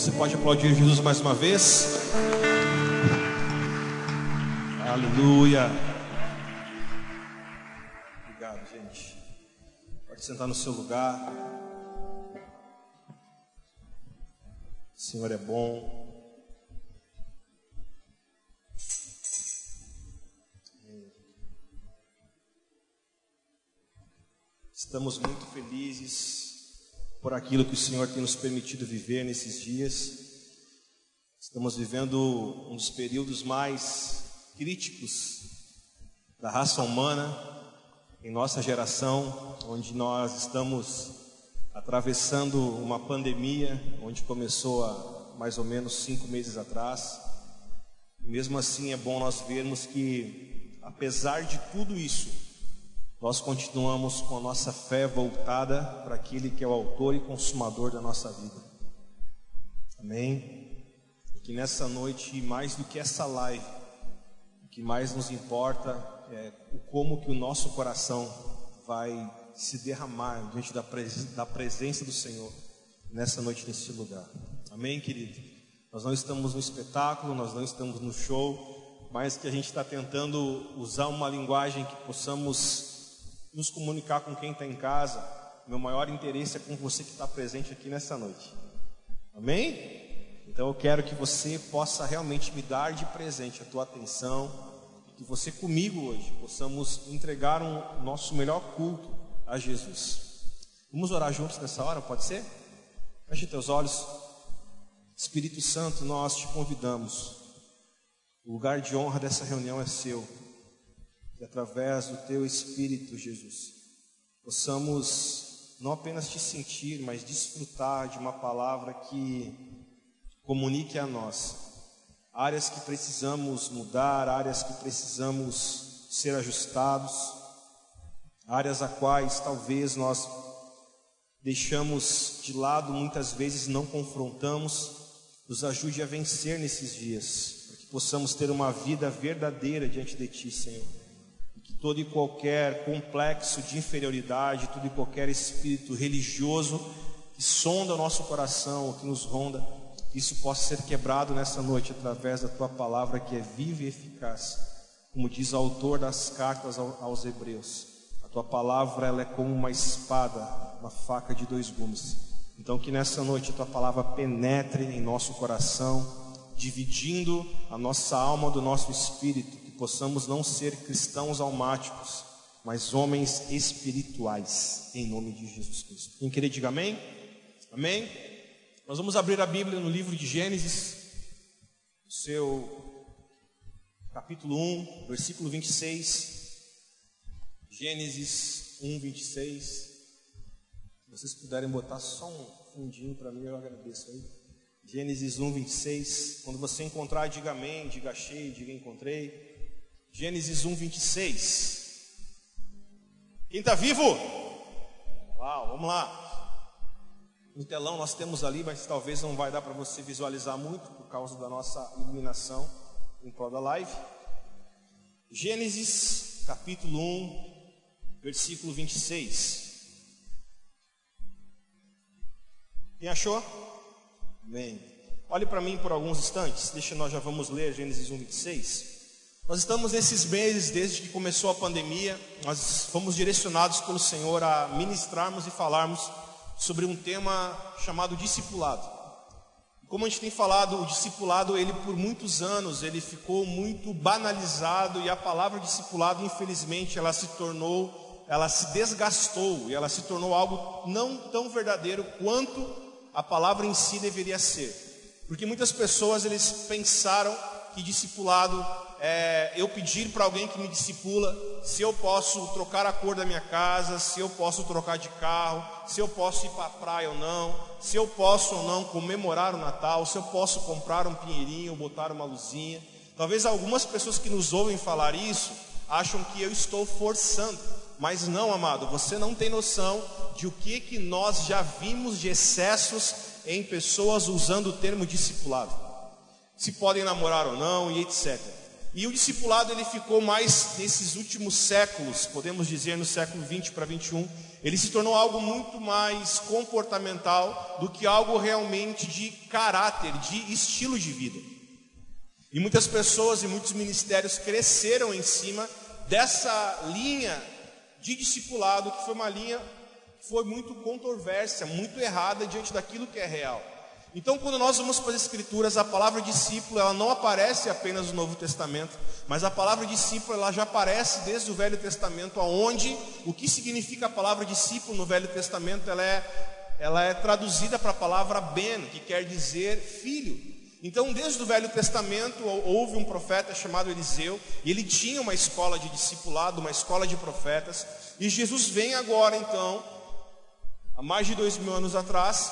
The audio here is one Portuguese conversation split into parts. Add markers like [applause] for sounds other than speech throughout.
Você pode aplaudir Jesus mais uma vez? Aleluia. Obrigado, gente. Pode sentar no seu lugar. O Senhor é bom. Estamos muito felizes por aquilo que o Senhor tem nos permitido viver nesses dias. Estamos vivendo um dos períodos mais críticos da raça humana em nossa geração, onde nós estamos atravessando uma pandemia, onde começou há mais ou menos cinco meses atrás. mesmo assim, é bom nós vermos que, apesar de tudo isso, nós continuamos com a nossa fé voltada para aquele que é o autor e consumador da nossa vida. Amém? Que nessa noite, mais do que essa live, o que mais nos importa é como que o nosso coração vai se derramar diante da, pres da presença do Senhor nessa noite, nesse lugar. Amém, querido? Nós não estamos no espetáculo, nós não estamos no show, mas que a gente está tentando usar uma linguagem que possamos nos comunicar com quem está em casa. Meu maior interesse é com você que está presente aqui nessa noite. Amém? Então eu quero que você possa realmente me dar de presente a tua atenção, que você comigo hoje possamos entregar um nosso melhor culto a Jesus. Vamos orar juntos nessa hora, pode ser? Feche teus olhos. Espírito Santo, nós te convidamos. O lugar de honra dessa reunião é seu que através do teu Espírito, Jesus, possamos não apenas te sentir, mas desfrutar de uma palavra que comunique a nós áreas que precisamos mudar, áreas que precisamos ser ajustados, áreas a quais talvez nós deixamos de lado, muitas vezes não confrontamos, nos ajude a vencer nesses dias, para que possamos ter uma vida verdadeira diante de Ti, Senhor todo e qualquer complexo de inferioridade, todo e qualquer espírito religioso que sonda o nosso coração, que nos ronda, isso possa ser quebrado nessa noite através da tua palavra que é viva e eficaz, como diz o autor das cartas aos Hebreus. A tua palavra ela é como uma espada, uma faca de dois gumes. Então que nessa noite a tua palavra penetre em nosso coração, dividindo a nossa alma do nosso espírito possamos não ser cristãos almáticos, mas homens espirituais, em nome de Jesus Cristo. Quem querer, diga amém? Amém? Nós vamos abrir a Bíblia no livro de Gênesis, seu capítulo 1, versículo 26. Gênesis 1, 26. Se vocês puderem botar só um fundinho para mim, eu agradeço aí. Gênesis 1, 26. Quando você encontrar, diga amém, diga achei, diga encontrei. Gênesis 1, 26. Quem está vivo? Uau, vamos lá. No telão nós temos ali, mas talvez não vai dar para você visualizar muito por causa da nossa iluminação em prol da live. Gênesis capítulo 1, versículo 26. Quem achou? Amém. Olhe para mim por alguns instantes, deixa nós já vamos ler Gênesis 1, 26. Nós estamos nesses meses, desde que começou a pandemia, nós fomos direcionados pelo Senhor a ministrarmos e falarmos sobre um tema chamado discipulado. Como a gente tem falado, o discipulado, ele por muitos anos, ele ficou muito banalizado e a palavra discipulado, infelizmente, ela se tornou, ela se desgastou e ela se tornou algo não tão verdadeiro quanto a palavra em si deveria ser. Porque muitas pessoas, eles pensaram que discipulado é, eu pedir para alguém que me discipula se eu posso trocar a cor da minha casa, se eu posso trocar de carro, se eu posso ir para a praia ou não, se eu posso ou não comemorar o Natal, se eu posso comprar um pinheirinho, botar uma luzinha. Talvez algumas pessoas que nos ouvem falar isso acham que eu estou forçando, mas não, amado, você não tem noção de o que que nós já vimos de excessos em pessoas usando o termo discipulado. Se podem namorar ou não e etc. E o discipulado ele ficou mais nesses últimos séculos, podemos dizer no século 20 para 21, ele se tornou algo muito mais comportamental do que algo realmente de caráter, de estilo de vida. E muitas pessoas e muitos ministérios cresceram em cima dessa linha de discipulado, que foi uma linha que foi muito controversa, muito errada diante daquilo que é real. Então, quando nós vamos para as Escrituras, a palavra discípulo ela não aparece apenas no Novo Testamento, mas a palavra discípulo ela já aparece desde o Velho Testamento, aonde o que significa a palavra discípulo no Velho Testamento ela é, ela é traduzida para a palavra ben, que quer dizer filho. Então, desde o Velho Testamento, houve um profeta chamado Eliseu, e ele tinha uma escola de discipulado, uma escola de profetas, e Jesus vem agora, então, há mais de dois mil anos atrás,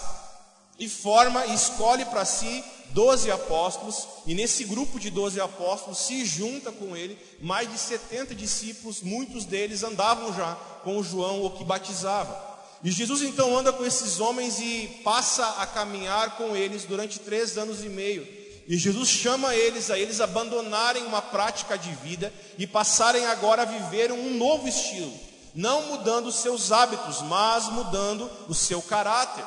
e forma e escolhe para si doze apóstolos, e nesse grupo de doze apóstolos se junta com ele mais de 70 discípulos, muitos deles andavam já com João, o que batizava. E Jesus então anda com esses homens e passa a caminhar com eles durante três anos e meio. E Jesus chama eles a eles abandonarem uma prática de vida e passarem agora a viver um novo estilo, não mudando os seus hábitos, mas mudando o seu caráter.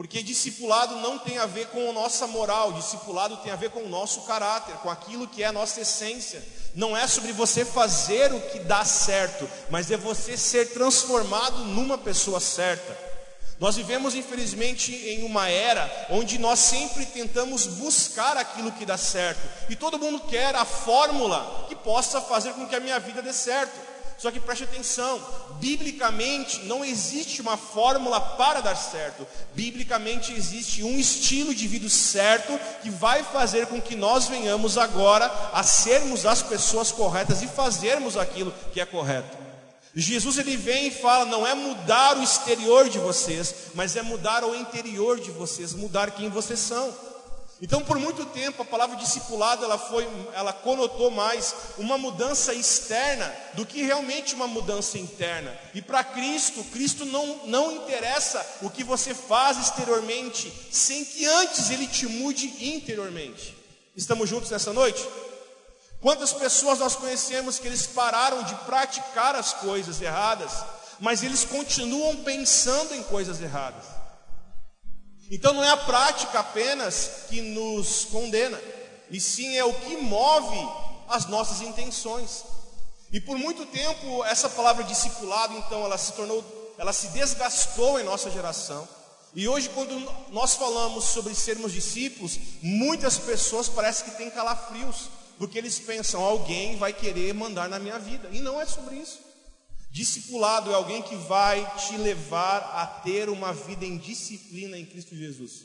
Porque discipulado não tem a ver com a nossa moral, discipulado tem a ver com o nosso caráter, com aquilo que é a nossa essência. Não é sobre você fazer o que dá certo, mas é você ser transformado numa pessoa certa. Nós vivemos, infelizmente, em uma era onde nós sempre tentamos buscar aquilo que dá certo, e todo mundo quer a fórmula que possa fazer com que a minha vida dê certo. Só que preste atenção, biblicamente não existe uma fórmula para dar certo. Biblicamente existe um estilo de vida certo que vai fazer com que nós venhamos agora a sermos as pessoas corretas e fazermos aquilo que é correto. Jesus ele vem e fala: não é mudar o exterior de vocês, mas é mudar o interior de vocês, mudar quem vocês são. Então, por muito tempo, a palavra discipulado ela foi, ela conotou mais uma mudança externa do que realmente uma mudança interna. E para Cristo, Cristo não, não interessa o que você faz exteriormente, sem que antes Ele te mude interiormente. Estamos juntos nessa noite? Quantas pessoas nós conhecemos que eles pararam de praticar as coisas erradas, mas eles continuam pensando em coisas erradas? Então não é a prática apenas que nos condena, e sim é o que move as nossas intenções. E por muito tempo essa palavra discipulado, então, ela se tornou, ela se desgastou em nossa geração. E hoje, quando nós falamos sobre sermos discípulos, muitas pessoas parecem que têm calafrios, porque eles pensam, alguém vai querer mandar na minha vida. E não é sobre isso. Discipulado é alguém que vai te levar a ter uma vida em disciplina em Cristo Jesus.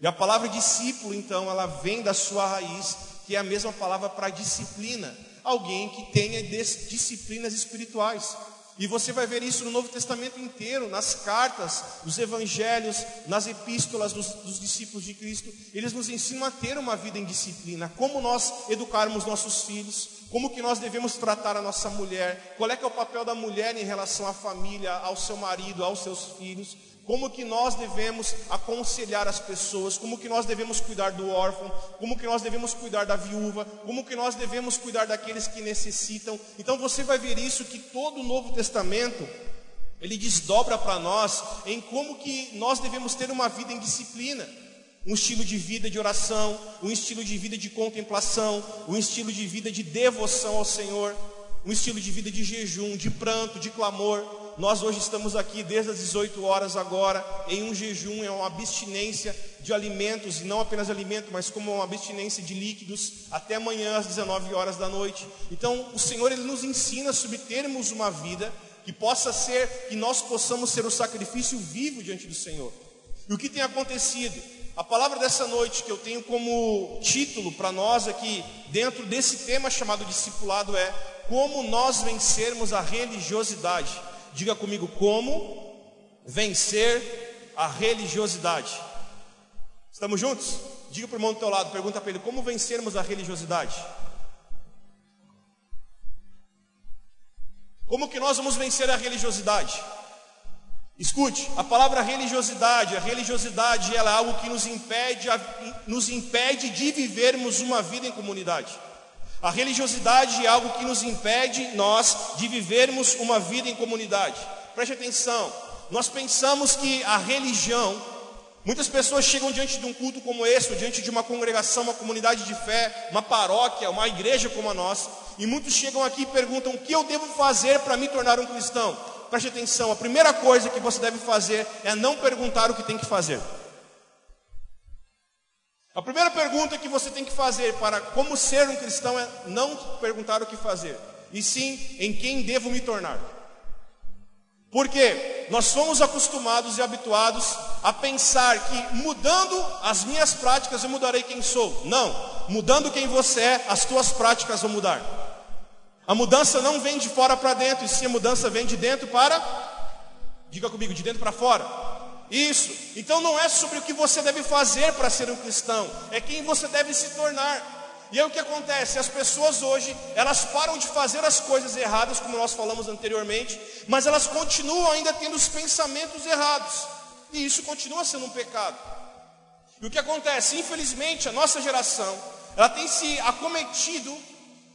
E a palavra discípulo, então, ela vem da sua raiz, que é a mesma palavra para disciplina. Alguém que tenha disciplinas espirituais. E você vai ver isso no Novo Testamento inteiro, nas cartas, nos evangelhos, nas epístolas dos, dos, discípulos de Cristo. Eles nos ensinam a ter uma vida em disciplina, como nós educarmos nossos filhos, como que nós devemos tratar a nossa mulher, qual é que é o papel da mulher em relação à família, ao seu marido, aos seus filhos, como que nós devemos aconselhar as pessoas, como que nós devemos cuidar do órfão, como que nós devemos cuidar da viúva, como que nós devemos cuidar daqueles que necessitam. Então você vai ver isso que todo o Novo Testamento ele desdobra para nós em como que nós devemos ter uma vida em disciplina um estilo de vida de oração, um estilo de vida de contemplação, um estilo de vida de devoção ao Senhor, um estilo de vida de jejum, de pranto, de clamor. Nós hoje estamos aqui desde as 18 horas agora em um jejum, é uma abstinência de alimentos, e não apenas alimento, mas como uma abstinência de líquidos até amanhã às 19 horas da noite. Então, o Senhor ele nos ensina sobre termos uma vida que possa ser, que nós possamos ser o sacrifício vivo diante do Senhor. E o que tem acontecido? A palavra dessa noite que eu tenho como título para nós aqui, dentro desse tema chamado discipulado, é Como nós vencermos a religiosidade. Diga comigo, como vencer a religiosidade. Estamos juntos? Diga para o irmão do teu lado, pergunta para ele, como vencermos a religiosidade? Como que nós vamos vencer a religiosidade? Escute, a palavra religiosidade, a religiosidade ela é algo que nos impede, nos impede de vivermos uma vida em comunidade. A religiosidade é algo que nos impede nós de vivermos uma vida em comunidade. Preste atenção. Nós pensamos que a religião, muitas pessoas chegam diante de um culto como esse, diante de uma congregação, uma comunidade de fé, uma paróquia, uma igreja como a nossa, e muitos chegam aqui e perguntam: o que eu devo fazer para me tornar um cristão? Preste atenção, a primeira coisa que você deve fazer é não perguntar o que tem que fazer. A primeira pergunta que você tem que fazer para como ser um cristão é não perguntar o que fazer, e sim em quem devo me tornar. Porque nós somos acostumados e habituados a pensar que mudando as minhas práticas eu mudarei quem sou. Não, mudando quem você é, as tuas práticas vão mudar. A mudança não vem de fora para dentro, e sim a mudança vem de dentro para. Diga comigo, de dentro para fora. Isso. Então não é sobre o que você deve fazer para ser um cristão, é quem você deve se tornar. E aí o que acontece? As pessoas hoje, elas param de fazer as coisas erradas, como nós falamos anteriormente, mas elas continuam ainda tendo os pensamentos errados. E isso continua sendo um pecado. E o que acontece? Infelizmente, a nossa geração, ela tem se acometido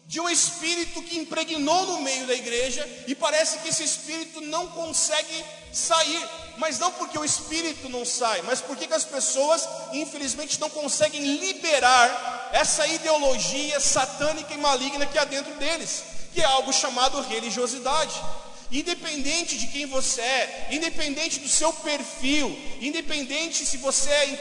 de um espírito que impregnou no meio da igreja e parece que esse espírito não consegue sair, mas não porque o espírito não sai, mas porque as pessoas, infelizmente, não conseguem liberar essa ideologia satânica e maligna que há dentro deles, que é algo chamado religiosidade. Independente de quem você é, independente do seu perfil, independente se você é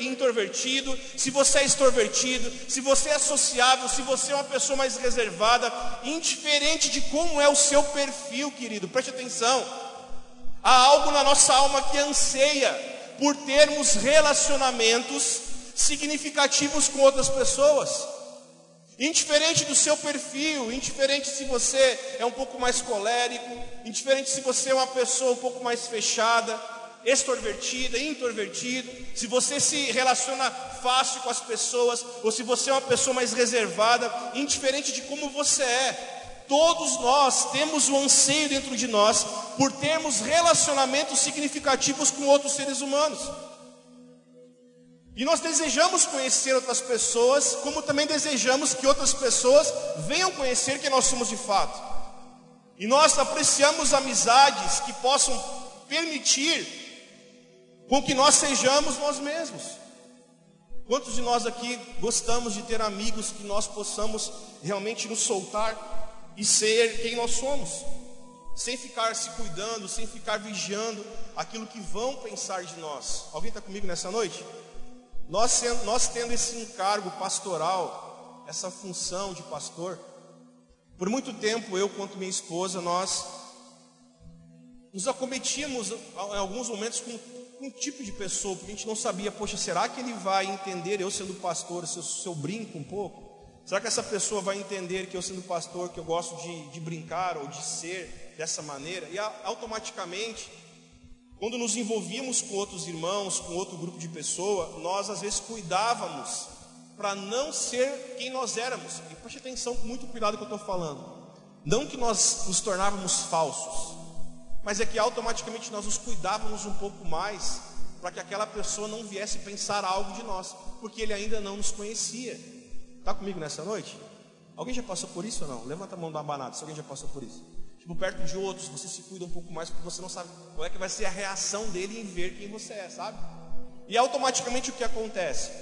introvertido, se você é extrovertido, se você é sociável, se você é uma pessoa mais reservada, indiferente de como é o seu perfil, querido, preste atenção. Há algo na nossa alma que anseia por termos relacionamentos significativos com outras pessoas. Indiferente do seu perfil, indiferente se você é um pouco mais colérico, indiferente se você é uma pessoa um pouco mais fechada, extrovertida, introvertido, se você se relaciona fácil com as pessoas, ou se você é uma pessoa mais reservada, indiferente de como você é, todos nós temos o anseio dentro de nós por termos relacionamentos significativos com outros seres humanos. E nós desejamos conhecer outras pessoas, como também desejamos que outras pessoas venham conhecer quem nós somos de fato. E nós apreciamos amizades que possam permitir com que nós sejamos nós mesmos. Quantos de nós aqui gostamos de ter amigos que nós possamos realmente nos soltar e ser quem nós somos, sem ficar se cuidando, sem ficar vigiando aquilo que vão pensar de nós? Alguém está comigo nessa noite? Nós, nós tendo esse encargo pastoral, essa função de pastor, por muito tempo eu quanto minha esposa, nós nos acometíamos em alguns momentos com um tipo de pessoa, porque a gente não sabia, poxa, será que ele vai entender eu sendo pastor, se eu, se eu brinco um pouco? Será que essa pessoa vai entender que eu sendo pastor, que eu gosto de, de brincar ou de ser dessa maneira? E automaticamente quando nos envolvíamos com outros irmãos, com outro grupo de pessoa, nós às vezes cuidávamos para não ser quem nós éramos. E preste atenção muito cuidado que eu estou falando. Não que nós nos tornávamos falsos, mas é que automaticamente nós nos cuidávamos um pouco mais para que aquela pessoa não viesse pensar algo de nós, porque ele ainda não nos conhecia. Está comigo nessa noite? Alguém já passou por isso ou não? Levanta a mão da banada se alguém já passou por isso tipo, perto de outros, você se cuida um pouco mais, porque você não sabe qual é que vai ser a reação dele em ver quem você é, sabe? E automaticamente o que acontece?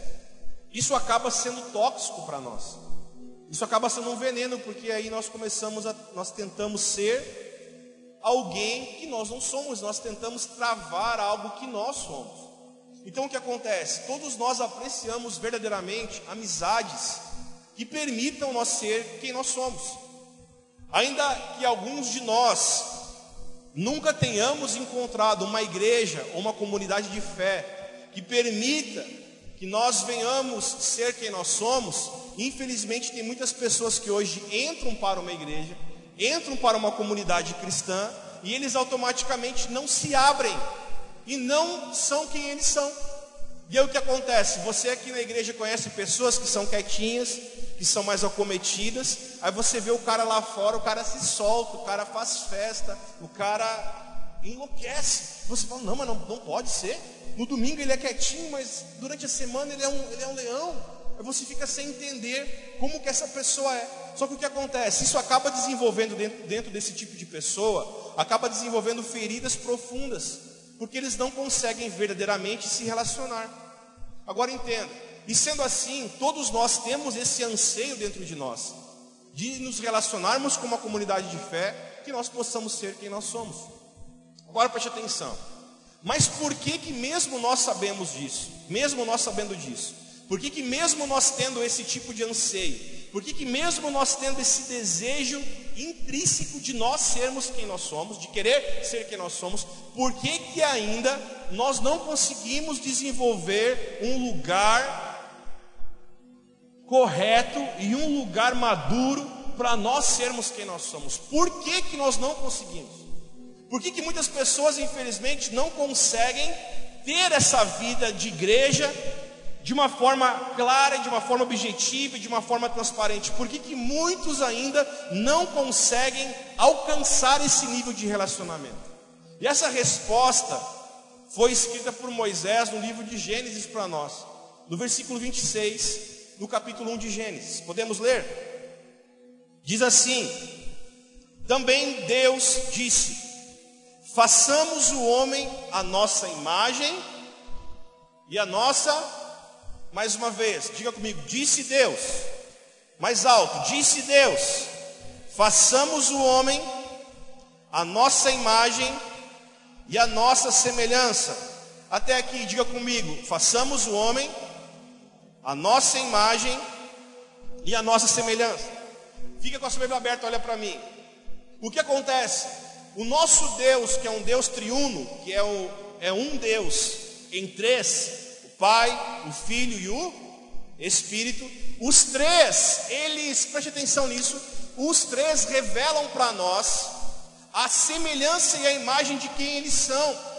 Isso acaba sendo tóxico para nós. Isso acaba sendo um veneno, porque aí nós começamos a, nós tentamos ser alguém que nós não somos, nós tentamos travar algo que nós somos. Então o que acontece? Todos nós apreciamos verdadeiramente amizades que permitam nós ser quem nós somos. Ainda que alguns de nós nunca tenhamos encontrado uma igreja ou uma comunidade de fé que permita que nós venhamos ser quem nós somos, infelizmente tem muitas pessoas que hoje entram para uma igreja, entram para uma comunidade cristã e eles automaticamente não se abrem e não são quem eles são. E aí o que acontece? Você aqui na igreja conhece pessoas que são quietinhas, que são mais acometidas. Aí você vê o cara lá fora, o cara se solta, o cara faz festa, o cara enlouquece. Você fala, não, mas não, não pode ser. No domingo ele é quietinho, mas durante a semana ele é um, ele é um leão. Aí você fica sem entender como que essa pessoa é. Só que o que acontece? Isso acaba desenvolvendo dentro, dentro desse tipo de pessoa, acaba desenvolvendo feridas profundas, porque eles não conseguem verdadeiramente se relacionar. Agora entenda, e sendo assim, todos nós temos esse anseio dentro de nós, de nos relacionarmos com uma comunidade de fé, que nós possamos ser quem nós somos. Agora preste atenção. Mas por que que mesmo nós sabemos disso? Mesmo nós sabendo disso? Por que que mesmo nós tendo esse tipo de anseio? Por que que mesmo nós tendo esse desejo intrínseco de nós sermos quem nós somos, de querer ser quem nós somos, por que que ainda nós não conseguimos desenvolver um lugar correto e um lugar maduro para nós sermos quem nós somos. Por que, que nós não conseguimos? Por que, que muitas pessoas, infelizmente, não conseguem ter essa vida de igreja de uma forma clara, de uma forma objetiva, de uma forma transparente? Por que, que muitos ainda não conseguem alcançar esse nível de relacionamento? E essa resposta foi escrita por Moisés no livro de Gênesis para nós, no versículo 26 no capítulo 1 de Gênesis. Podemos ler? Diz assim: Também Deus disse: Façamos o homem a nossa imagem e a nossa, mais uma vez, diga comigo, disse Deus, mais alto, disse Deus: Façamos o homem a nossa imagem e a nossa semelhança. Até aqui, diga comigo, façamos o homem a nossa imagem e a nossa semelhança. Fica com a sua Bíblia aberta, olha para mim. O que acontece? O nosso Deus, que é um Deus triuno, que é, o, é um Deus em três, o Pai, o Filho e o Espírito, os três, eles, preste atenção nisso, os três revelam para nós a semelhança e a imagem de quem eles são.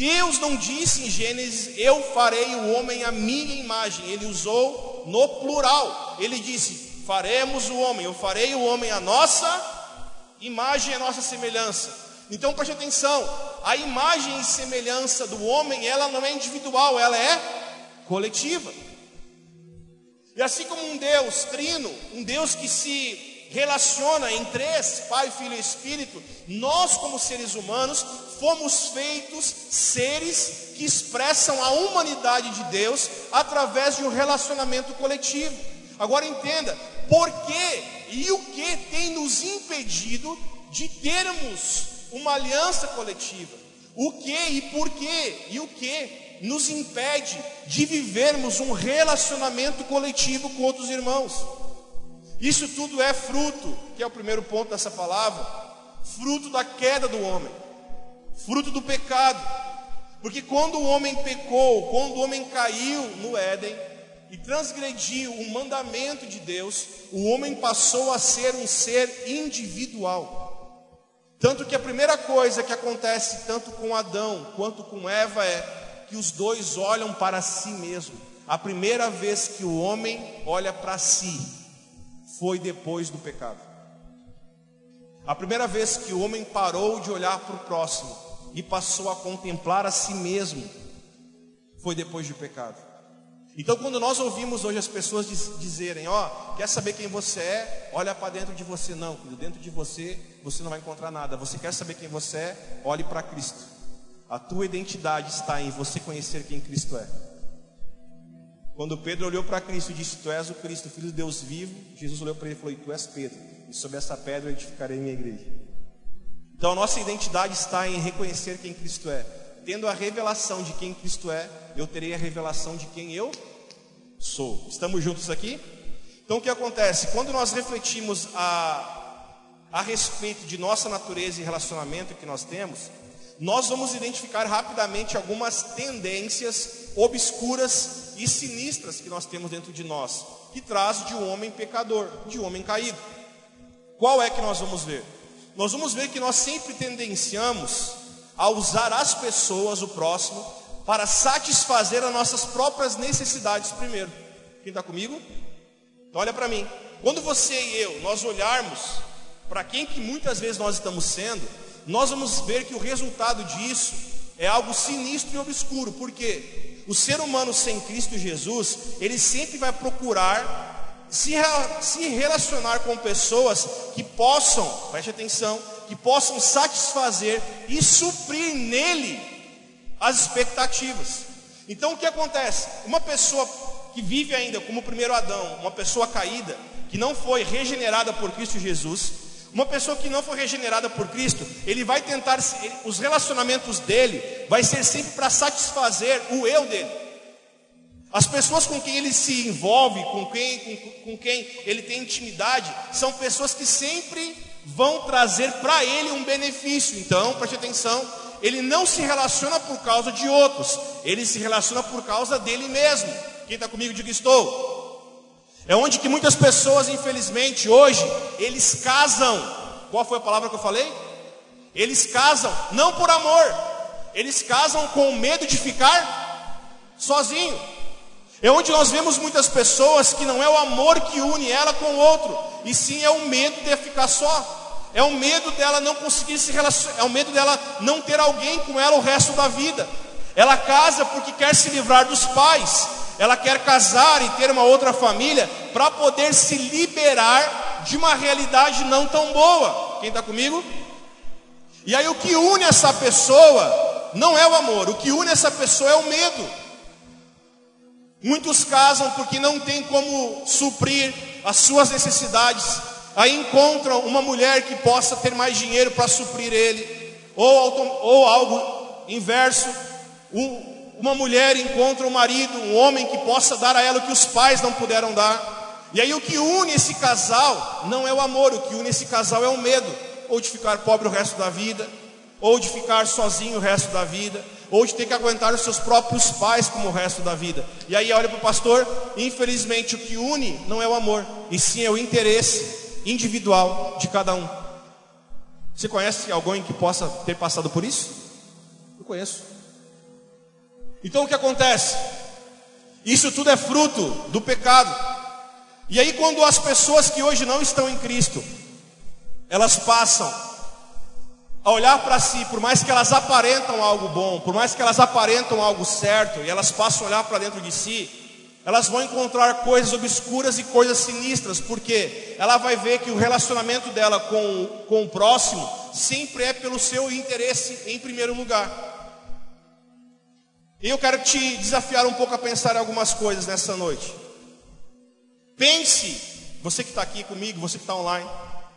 Deus não disse em Gênesis: Eu farei o homem à minha imagem. Ele usou no plural. Ele disse: Faremos o homem. Eu farei o homem à nossa imagem a nossa semelhança. Então preste atenção: a imagem e semelhança do homem, ela não é individual, ela é coletiva. E assim como um Deus trino, um Deus que se relaciona em três, Pai, Filho e Espírito, nós, como seres humanos, fomos feitos seres que expressam a humanidade de Deus através de um relacionamento coletivo. Agora entenda, por que e o que tem nos impedido de termos uma aliança coletiva? O que e por que e o que nos impede de vivermos um relacionamento coletivo com outros irmãos? Isso tudo é fruto, que é o primeiro ponto dessa palavra, fruto da queda do homem, fruto do pecado. Porque quando o homem pecou, quando o homem caiu no Éden e transgrediu o mandamento de Deus, o homem passou a ser um ser individual. Tanto que a primeira coisa que acontece tanto com Adão quanto com Eva é que os dois olham para si mesmo. A primeira vez que o homem olha para si, foi depois do pecado. A primeira vez que o homem parou de olhar para o próximo e passou a contemplar a si mesmo foi depois do pecado. Então, quando nós ouvimos hoje as pessoas dizerem: Ó, oh, quer saber quem você é? Olha para dentro de você. Não, dentro de você você não vai encontrar nada. Você quer saber quem você é? Olhe para Cristo. A tua identidade está em você conhecer quem Cristo é. Quando Pedro olhou para Cristo e disse: Tu és o Cristo, filho de Deus vivo, Jesus olhou para ele e falou: Tu és Pedro, e sobre essa pedra eu edificarei minha igreja. Então a nossa identidade está em reconhecer quem Cristo é. Tendo a revelação de quem Cristo é, eu terei a revelação de quem eu sou. Estamos juntos aqui? Então o que acontece? Quando nós refletimos a, a respeito de nossa natureza e relacionamento que nós temos, nós vamos identificar rapidamente algumas tendências obscuras e sinistras que nós temos dentro de nós, que traz de um homem pecador, de um homem caído. Qual é que nós vamos ver? Nós vamos ver que nós sempre tendenciamos a usar as pessoas, o próximo, para satisfazer as nossas próprias necessidades primeiro. Quem está comigo? Então olha para mim. Quando você e eu, nós olharmos para quem que muitas vezes nós estamos sendo, nós vamos ver que o resultado disso é algo sinistro e obscuro. Por quê? O ser humano sem Cristo Jesus, ele sempre vai procurar se, se relacionar com pessoas que possam, preste atenção, que possam satisfazer e suprir nele as expectativas. Então o que acontece? Uma pessoa que vive ainda como o primeiro Adão, uma pessoa caída, que não foi regenerada por Cristo Jesus, uma pessoa que não foi regenerada por Cristo, ele vai tentar, os relacionamentos dele vai ser sempre para satisfazer o eu dele. As pessoas com quem ele se envolve, com quem, com, com quem ele tem intimidade, são pessoas que sempre vão trazer para ele um benefício. Então, preste atenção, ele não se relaciona por causa de outros, ele se relaciona por causa dele mesmo. Quem está comigo, diga estou. É onde que muitas pessoas, infelizmente, hoje, eles casam. Qual foi a palavra que eu falei? Eles casam não por amor, eles casam com medo de ficar sozinho. É onde nós vemos muitas pessoas que não é o amor que une ela com o outro, e sim é o medo de ficar só. É o medo dela não conseguir se relacionar, é o medo dela não ter alguém com ela o resto da vida. Ela casa porque quer se livrar dos pais. Ela quer casar e ter uma outra família para poder se liberar de uma realidade não tão boa. Quem está comigo? E aí o que une essa pessoa não é o amor, o que une essa pessoa é o medo. Muitos casam porque não tem como suprir as suas necessidades. Aí encontram uma mulher que possa ter mais dinheiro para suprir ele, ou, ou algo inverso. Um, uma mulher encontra um marido, um homem que possa dar a ela o que os pais não puderam dar. E aí o que une esse casal não é o amor, o que une esse casal é o medo, ou de ficar pobre o resto da vida, ou de ficar sozinho o resto da vida, ou de ter que aguentar os seus próprios pais como o resto da vida. E aí olha para o pastor, infelizmente o que une não é o amor, e sim é o interesse individual de cada um. Você conhece alguém que possa ter passado por isso? Eu conheço. Então o que acontece? Isso tudo é fruto do pecado. E aí quando as pessoas que hoje não estão em Cristo, elas passam a olhar para si, por mais que elas aparentam algo bom, por mais que elas aparentam algo certo, e elas passam a olhar para dentro de si, elas vão encontrar coisas obscuras e coisas sinistras, porque ela vai ver que o relacionamento dela com, com o próximo sempre é pelo seu interesse em primeiro lugar. E eu quero te desafiar um pouco a pensar em algumas coisas nessa noite. Pense, você que está aqui comigo, você que está online,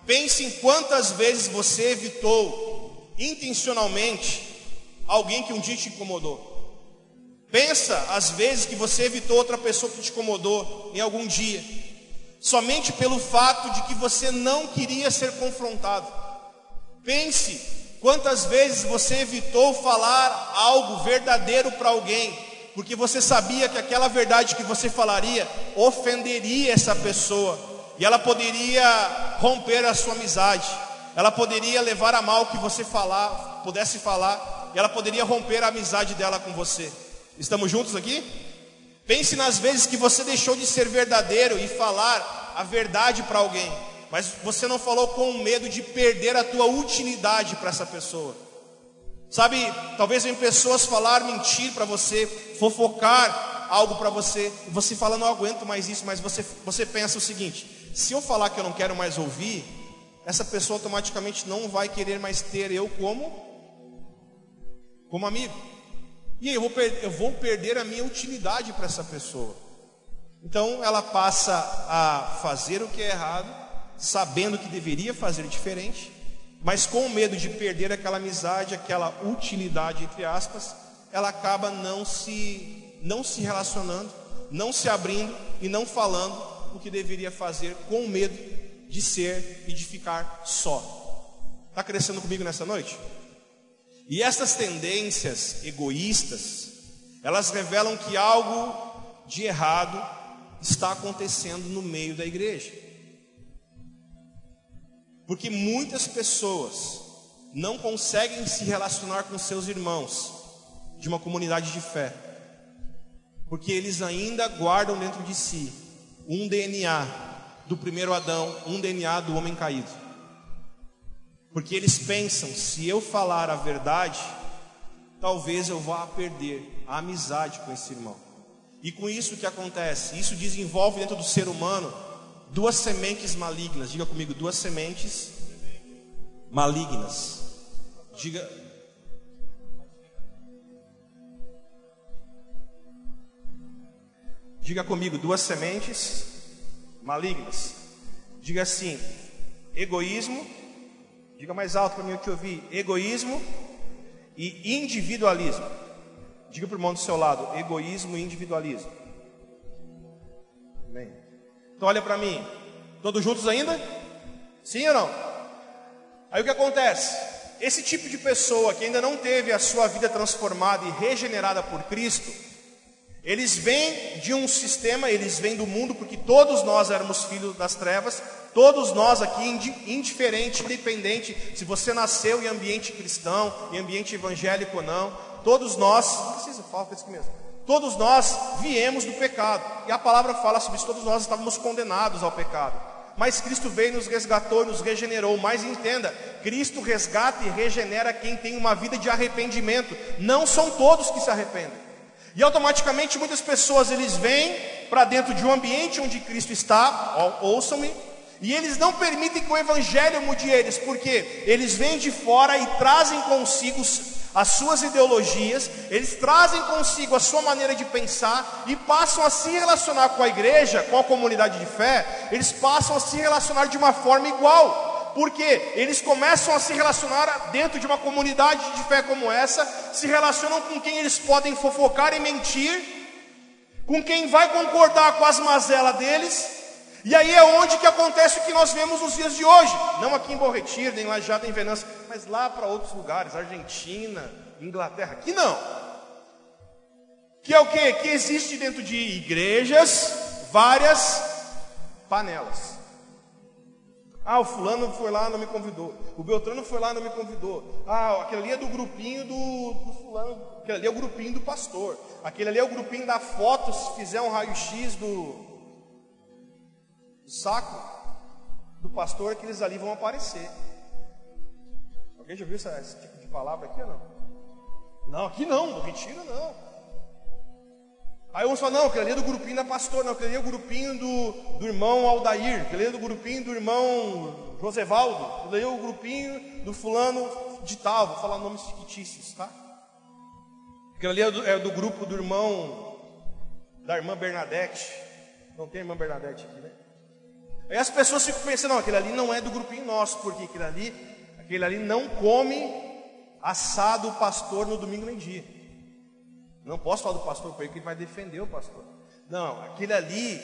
pense em quantas vezes você evitou intencionalmente alguém que um dia te incomodou. Pensa às vezes que você evitou outra pessoa que te incomodou em algum dia, somente pelo fato de que você não queria ser confrontado. Pense quantas vezes você evitou falar algo verdadeiro para alguém, porque você sabia que aquela verdade que você falaria ofenderia essa pessoa e ela poderia romper a sua amizade ela poderia levar a mal que você falar, pudesse falar, e ela poderia romper a amizade dela com você. Estamos juntos aqui? Pense nas vezes que você deixou de ser verdadeiro e falar a verdade para alguém, mas você não falou com medo de perder a tua utilidade para essa pessoa. Sabe, talvez em pessoas falar mentir para você, fofocar algo para você, você fala, não aguento mais isso, mas você, você pensa o seguinte: se eu falar que eu não quero mais ouvir, essa pessoa automaticamente não vai querer mais ter eu como como amigo. E eu vou, eu vou perder a minha utilidade para essa pessoa. Então ela passa a fazer o que é errado, sabendo que deveria fazer diferente, mas com medo de perder aquela amizade, aquela utilidade entre aspas, ela acaba não se não se relacionando, não se abrindo e não falando o que deveria fazer com medo de ser e de ficar só. Está crescendo comigo nessa noite? E essas tendências egoístas, elas revelam que algo de errado está acontecendo no meio da igreja. Porque muitas pessoas não conseguem se relacionar com seus irmãos de uma comunidade de fé, porque eles ainda guardam dentro de si um DNA do primeiro Adão, um DNA do homem caído. Porque eles pensam, se eu falar a verdade, talvez eu vá perder a amizade com esse irmão. E com isso o que acontece? Isso desenvolve dentro do ser humano duas sementes malignas. Diga comigo, duas sementes malignas. Diga. Diga comigo, duas sementes malignas. Diga assim: egoísmo. Diga mais alto para mim eu vi: egoísmo e individualismo. Diga para o irmão do seu lado: egoísmo e individualismo. Amém. Então olha para mim. Todos juntos ainda? Sim ou não? Aí o que acontece? Esse tipo de pessoa que ainda não teve a sua vida transformada e regenerada por Cristo, eles vêm de um sistema, eles vêm do mundo, porque todos nós éramos filhos das trevas, todos nós aqui, indiferente, independente, se você nasceu em ambiente cristão, em ambiente evangélico ou não, todos nós, não precisa falar isso mesmo, todos nós viemos do pecado, e a palavra fala sobre isso, todos nós estávamos condenados ao pecado. Mas Cristo veio, nos resgatou, nos regenerou. Mas entenda, Cristo resgata e regenera quem tem uma vida de arrependimento. Não são todos que se arrependem. E automaticamente muitas pessoas eles vêm para dentro de um ambiente onde Cristo está, ouçam-me, e eles não permitem que o evangelho mude eles, porque eles vêm de fora e trazem consigo as suas ideologias, eles trazem consigo a sua maneira de pensar e passam a se relacionar com a igreja, com a comunidade de fé, eles passam a se relacionar de uma forma igual. Porque eles começam a se relacionar dentro de uma comunidade de fé como essa, se relacionam com quem eles podem fofocar e mentir, com quem vai concordar com as mazelas deles, e aí é onde que acontece o que nós vemos nos dias de hoje. Não aqui em Bom Retiro, nem lá já em Venâncio, mas lá para outros lugares, Argentina, Inglaterra, aqui não. Que é o que? Que existe dentro de igrejas várias panelas. Ah, o fulano foi lá, não me convidou. O Beltrano foi lá, não me convidou. Ah, aquele ali é do grupinho do, do fulano. Aquele ali é o grupinho do pastor. Aquele ali é o grupinho da foto, se fizer um raio-x do, o saco do pastor que eles ali vão aparecer. Alguém já viu esse, esse tipo de palavra aqui ou não? Não, aqui não, no retiro não. Aí uns falam, não, aquele ali é do grupinho da pastor, não, aquele ali é o grupinho do, do irmão Aldair, aquele ali é do grupinho do irmão Josevaldo, aquele ali é o grupinho do fulano de tal, vou falar nomes fictícios, tá? Aquele ali é do, é do grupo do irmão, da irmã Bernadette, não tem irmã Bernadette aqui, né? Aí as pessoas ficam pensando, não, aquele ali não é do grupinho nosso, porque aquele ali, aquele ali não come assado o pastor no domingo nem dia. Não posso falar do pastor para ele que ele vai defender o pastor. Não, aquele ali,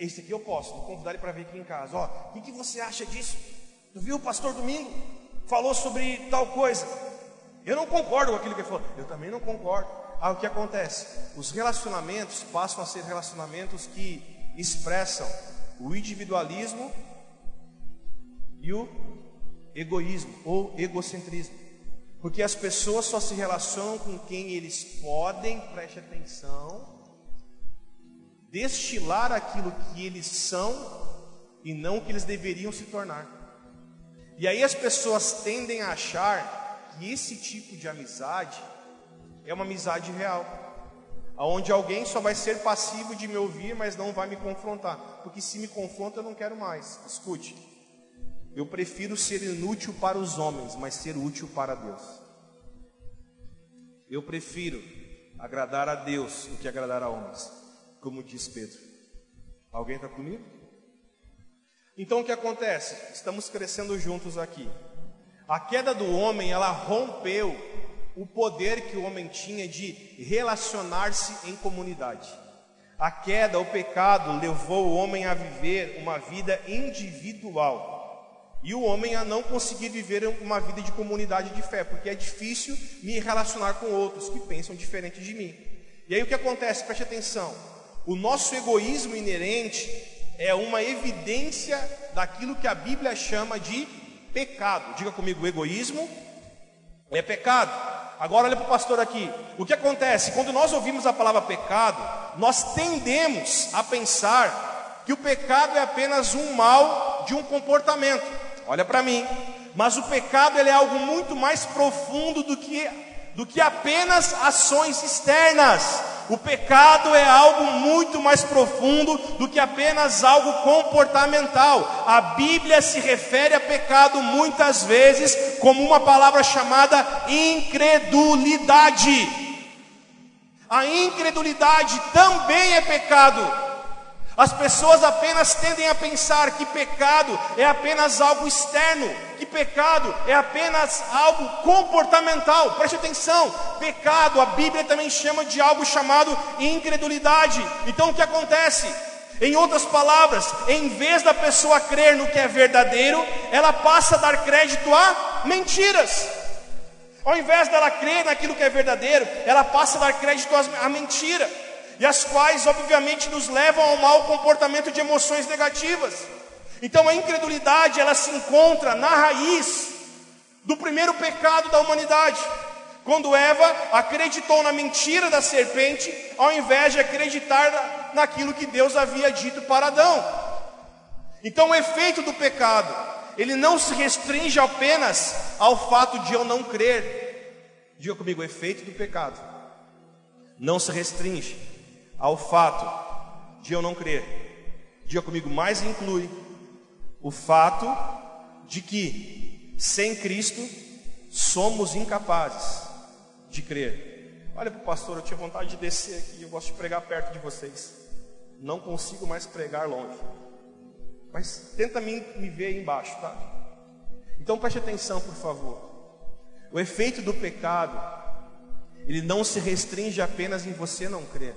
esse aqui eu posso, vou convidar ele para vir aqui em casa. Ó, o que, que você acha disso? Tu viu o pastor domingo? Falou sobre tal coisa. Eu não concordo com aquilo que ele falou. Eu também não concordo. Ah, o que acontece? Os relacionamentos passam a ser relacionamentos que expressam o individualismo e o egoísmo ou egocentrismo. Porque as pessoas só se relacionam com quem eles podem, preste atenção, destilar aquilo que eles são e não o que eles deveriam se tornar. E aí as pessoas tendem a achar que esse tipo de amizade é uma amizade real aonde alguém só vai ser passivo de me ouvir, mas não vai me confrontar, porque se me confronta eu não quero mais. Escute, eu prefiro ser inútil para os homens, mas ser útil para Deus. Eu prefiro agradar a Deus do que agradar a homens, como diz Pedro. Alguém está comigo? Então o que acontece? Estamos crescendo juntos aqui. A queda do homem, ela rompeu o poder que o homem tinha de relacionar-se em comunidade. A queda, o pecado, levou o homem a viver uma vida individual. E o homem a não conseguir viver uma vida de comunidade de fé, porque é difícil me relacionar com outros que pensam diferente de mim. E aí o que acontece? Preste atenção. O nosso egoísmo inerente é uma evidência daquilo que a Bíblia chama de pecado. Diga comigo, egoísmo é pecado. Agora olha para o pastor aqui. O que acontece? Quando nós ouvimos a palavra pecado, nós tendemos a pensar que o pecado é apenas um mal de um comportamento. Olha para mim. Mas o pecado ele é algo muito mais profundo do que, do que apenas ações externas. O pecado é algo muito mais profundo do que apenas algo comportamental. A Bíblia se refere a pecado muitas vezes como uma palavra chamada incredulidade. A incredulidade também é pecado. As pessoas apenas tendem a pensar que pecado é apenas algo externo, que pecado é apenas algo comportamental. Preste atenção: pecado, a Bíblia também chama de algo chamado incredulidade. Então o que acontece? Em outras palavras, em vez da pessoa crer no que é verdadeiro, ela passa a dar crédito a mentiras. Ao invés dela crer naquilo que é verdadeiro, ela passa a dar crédito a mentira e as quais, obviamente, nos levam ao mau comportamento de emoções negativas. Então, a incredulidade ela se encontra na raiz do primeiro pecado da humanidade, quando Eva acreditou na mentira da serpente, ao invés de acreditar naquilo que Deus havia dito para Adão. Então, o efeito do pecado, ele não se restringe apenas ao fato de eu não crer. Diga comigo, o efeito do pecado não se restringe ao fato de eu não crer. Diga comigo, mais inclui o fato de que sem Cristo somos incapazes de crer. Olha para o pastor, eu tinha vontade de descer aqui, eu gosto de pregar perto de vocês. Não consigo mais pregar longe. Mas tenta me, me ver aí embaixo, tá? Então preste atenção, por favor. O efeito do pecado, ele não se restringe apenas em você não crer.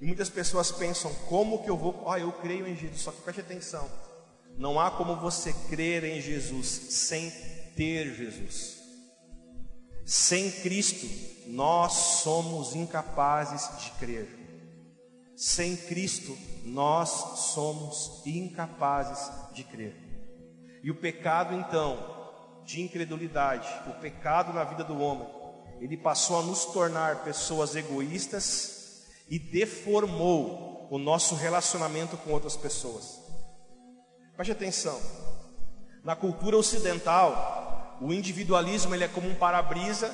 E muitas pessoas pensam, como que eu vou. Ah, eu creio em Jesus. Só que preste atenção. Não há como você crer em Jesus sem ter Jesus. Sem Cristo, nós somos incapazes de crer. Sem Cristo, nós somos incapazes de crer. E o pecado, então, de incredulidade, o pecado na vida do homem, ele passou a nos tornar pessoas egoístas e deformou o nosso relacionamento com outras pessoas. Preste atenção. Na cultura ocidental, o individualismo ele é como um para-brisa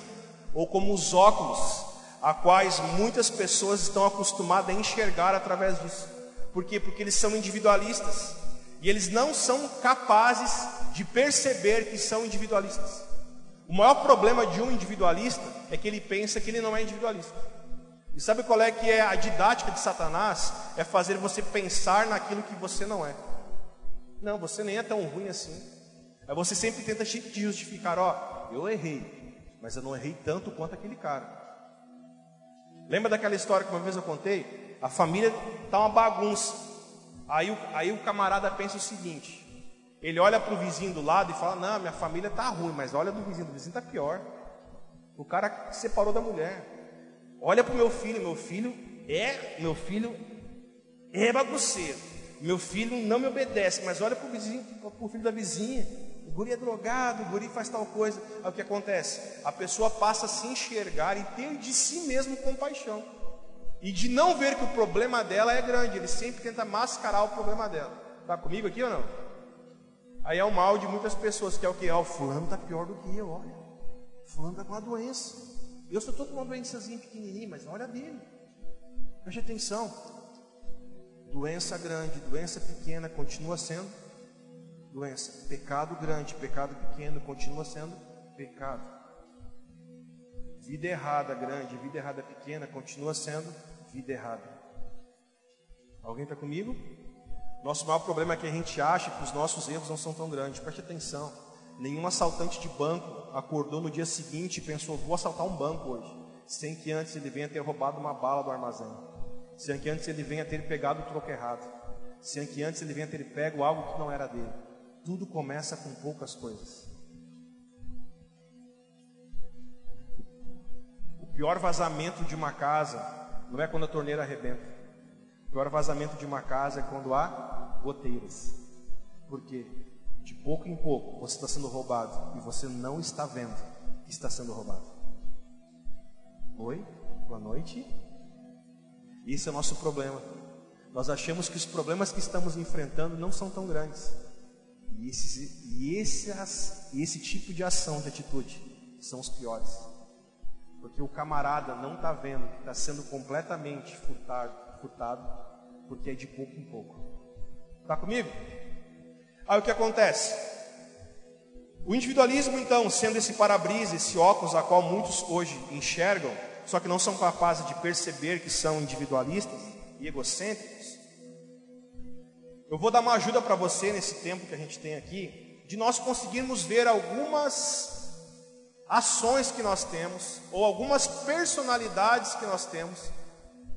ou como os óculos, a quais muitas pessoas estão acostumadas a enxergar através disso. Por quê? Porque eles são individualistas e eles não são capazes de perceber que são individualistas. O maior problema de um individualista é que ele pensa que ele não é individualista. E sabe qual é que é a didática de Satanás? É fazer você pensar naquilo que você não é. Não, você nem é tão ruim assim. Aí você sempre tenta te justificar, ó, eu errei, mas eu não errei tanto quanto aquele cara. Lembra daquela história que uma vez eu contei? A família tá uma bagunça. Aí aí o camarada pensa o seguinte: ele olha para o vizinho do lado e fala: Não, minha família tá ruim, mas olha do vizinho, do vizinho tá pior. O cara separou da mulher. Olha para o meu filho, meu filho é, meu filho é bagunceiro. Meu filho não me obedece, mas olha para o filho da vizinha. O guri é drogado, o guri faz tal coisa. Aí o que acontece? A pessoa passa a se enxergar e ter de si mesmo compaixão. E de não ver que o problema dela é grande, ele sempre tenta mascarar o problema dela. Está comigo aqui ou não? Aí é o mal de muitas pessoas, que é o que? Ah, o fulano está pior do que eu, olha. Fulano está com uma doença. Eu sou todo uma doençazinha pequenininha, mas olha dele. Preste atenção. Doença grande, doença pequena continua sendo doença. Pecado grande, pecado pequeno continua sendo pecado. Vida errada grande, vida errada pequena continua sendo vida errada. Alguém está comigo? Nosso maior problema é que a gente acha que os nossos erros não são tão grandes. Preste atenção. Nenhum assaltante de banco acordou no dia seguinte e pensou: vou assaltar um banco hoje, sem que antes ele venha ter roubado uma bala do armazém, sem que antes ele venha ter pegado o troco errado, sem que antes ele venha ter pego algo que não era dele. Tudo começa com poucas coisas. O pior vazamento de uma casa não é quando a torneira arrebenta. O pior vazamento de uma casa é quando há goteiras. Por quê? De pouco em pouco você está sendo roubado e você não está vendo que está sendo roubado. Oi? Boa noite. Esse é o nosso problema. Nós achamos que os problemas que estamos enfrentando não são tão grandes. E, esses, e, esses, e esse tipo de ação, de atitude, são os piores. Porque o camarada não está vendo que está sendo completamente furtado, furtado, porque é de pouco em pouco. Está comigo? Aí o que acontece? O individualismo, então, sendo esse para-brisa, esse óculos a qual muitos hoje enxergam, só que não são capazes de perceber que são individualistas e egocêntricos, eu vou dar uma ajuda para você nesse tempo que a gente tem aqui, de nós conseguirmos ver algumas ações que nós temos, ou algumas personalidades que nós temos,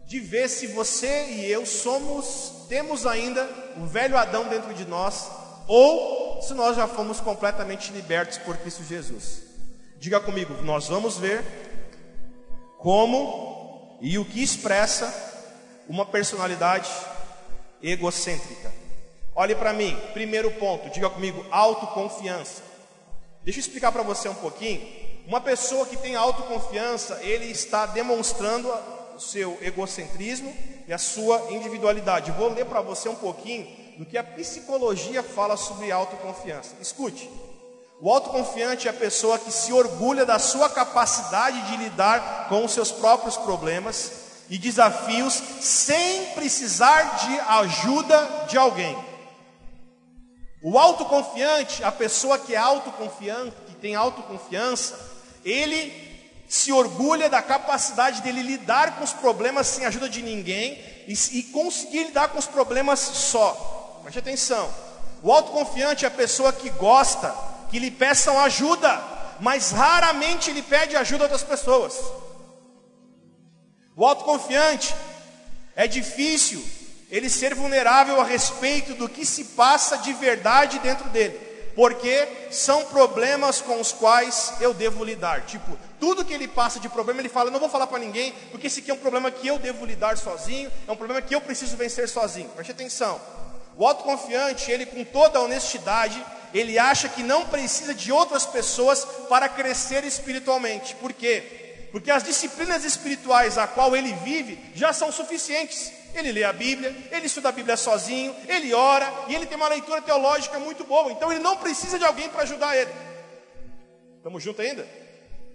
de ver se você e eu somos, temos ainda o velho Adão dentro de nós, ou se nós já fomos completamente libertos por Cristo Jesus. Diga comigo, nós vamos ver como e o que expressa uma personalidade egocêntrica. Olhe para mim, primeiro ponto, diga comigo, autoconfiança. Deixa eu explicar para você um pouquinho uma pessoa que tem autoconfiança, ele está demonstrando o seu egocentrismo e a sua individualidade. Vou ler para você um pouquinho do que a psicologia fala sobre autoconfiança. Escute. O autoconfiante é a pessoa que se orgulha da sua capacidade de lidar com os seus próprios problemas e desafios sem precisar de ajuda de alguém. O autoconfiante, a pessoa que é autoconfiante, que tem autoconfiança, ele se orgulha da capacidade dele lidar com os problemas sem ajuda de ninguém e, e conseguir lidar com os problemas só. Preste atenção. O autoconfiante é a pessoa que gosta que lhe peçam ajuda, mas raramente ele pede ajuda a outras pessoas. O autoconfiante é difícil ele ser vulnerável a respeito do que se passa de verdade dentro dele porque são problemas com os quais eu devo lidar. Tipo, tudo que ele passa de problema, ele fala: não vou falar para ninguém, porque esse aqui é um problema que eu devo lidar sozinho, é um problema que eu preciso vencer sozinho. Preste atenção. O autoconfiante, ele com toda a honestidade, ele acha que não precisa de outras pessoas para crescer espiritualmente. Por quê? Porque as disciplinas espirituais a qual ele vive já são suficientes. Ele lê a Bíblia, ele estuda a Bíblia sozinho, ele ora e ele tem uma leitura teológica muito boa. Então ele não precisa de alguém para ajudar ele. Estamos juntos ainda?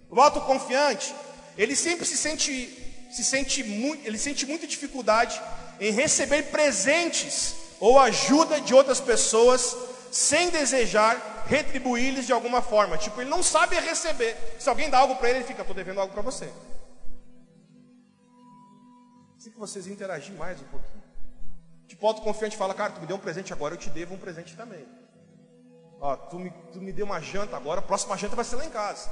O autoconfiante, ele sempre se sente, se sente muito, ele sente muita dificuldade em receber presentes ou ajuda de outras pessoas sem desejar retribuir-lhes de alguma forma. Tipo, ele não sabe receber. Se alguém dá algo para ele, ele fica, estou devendo algo para você que vocês interagir mais um pouquinho. Tipo, autoconfiante fala, cara, tu me deu um presente agora, eu te devo um presente também. Ó, tu me, tu me deu uma janta agora, a próxima janta vai ser lá em casa.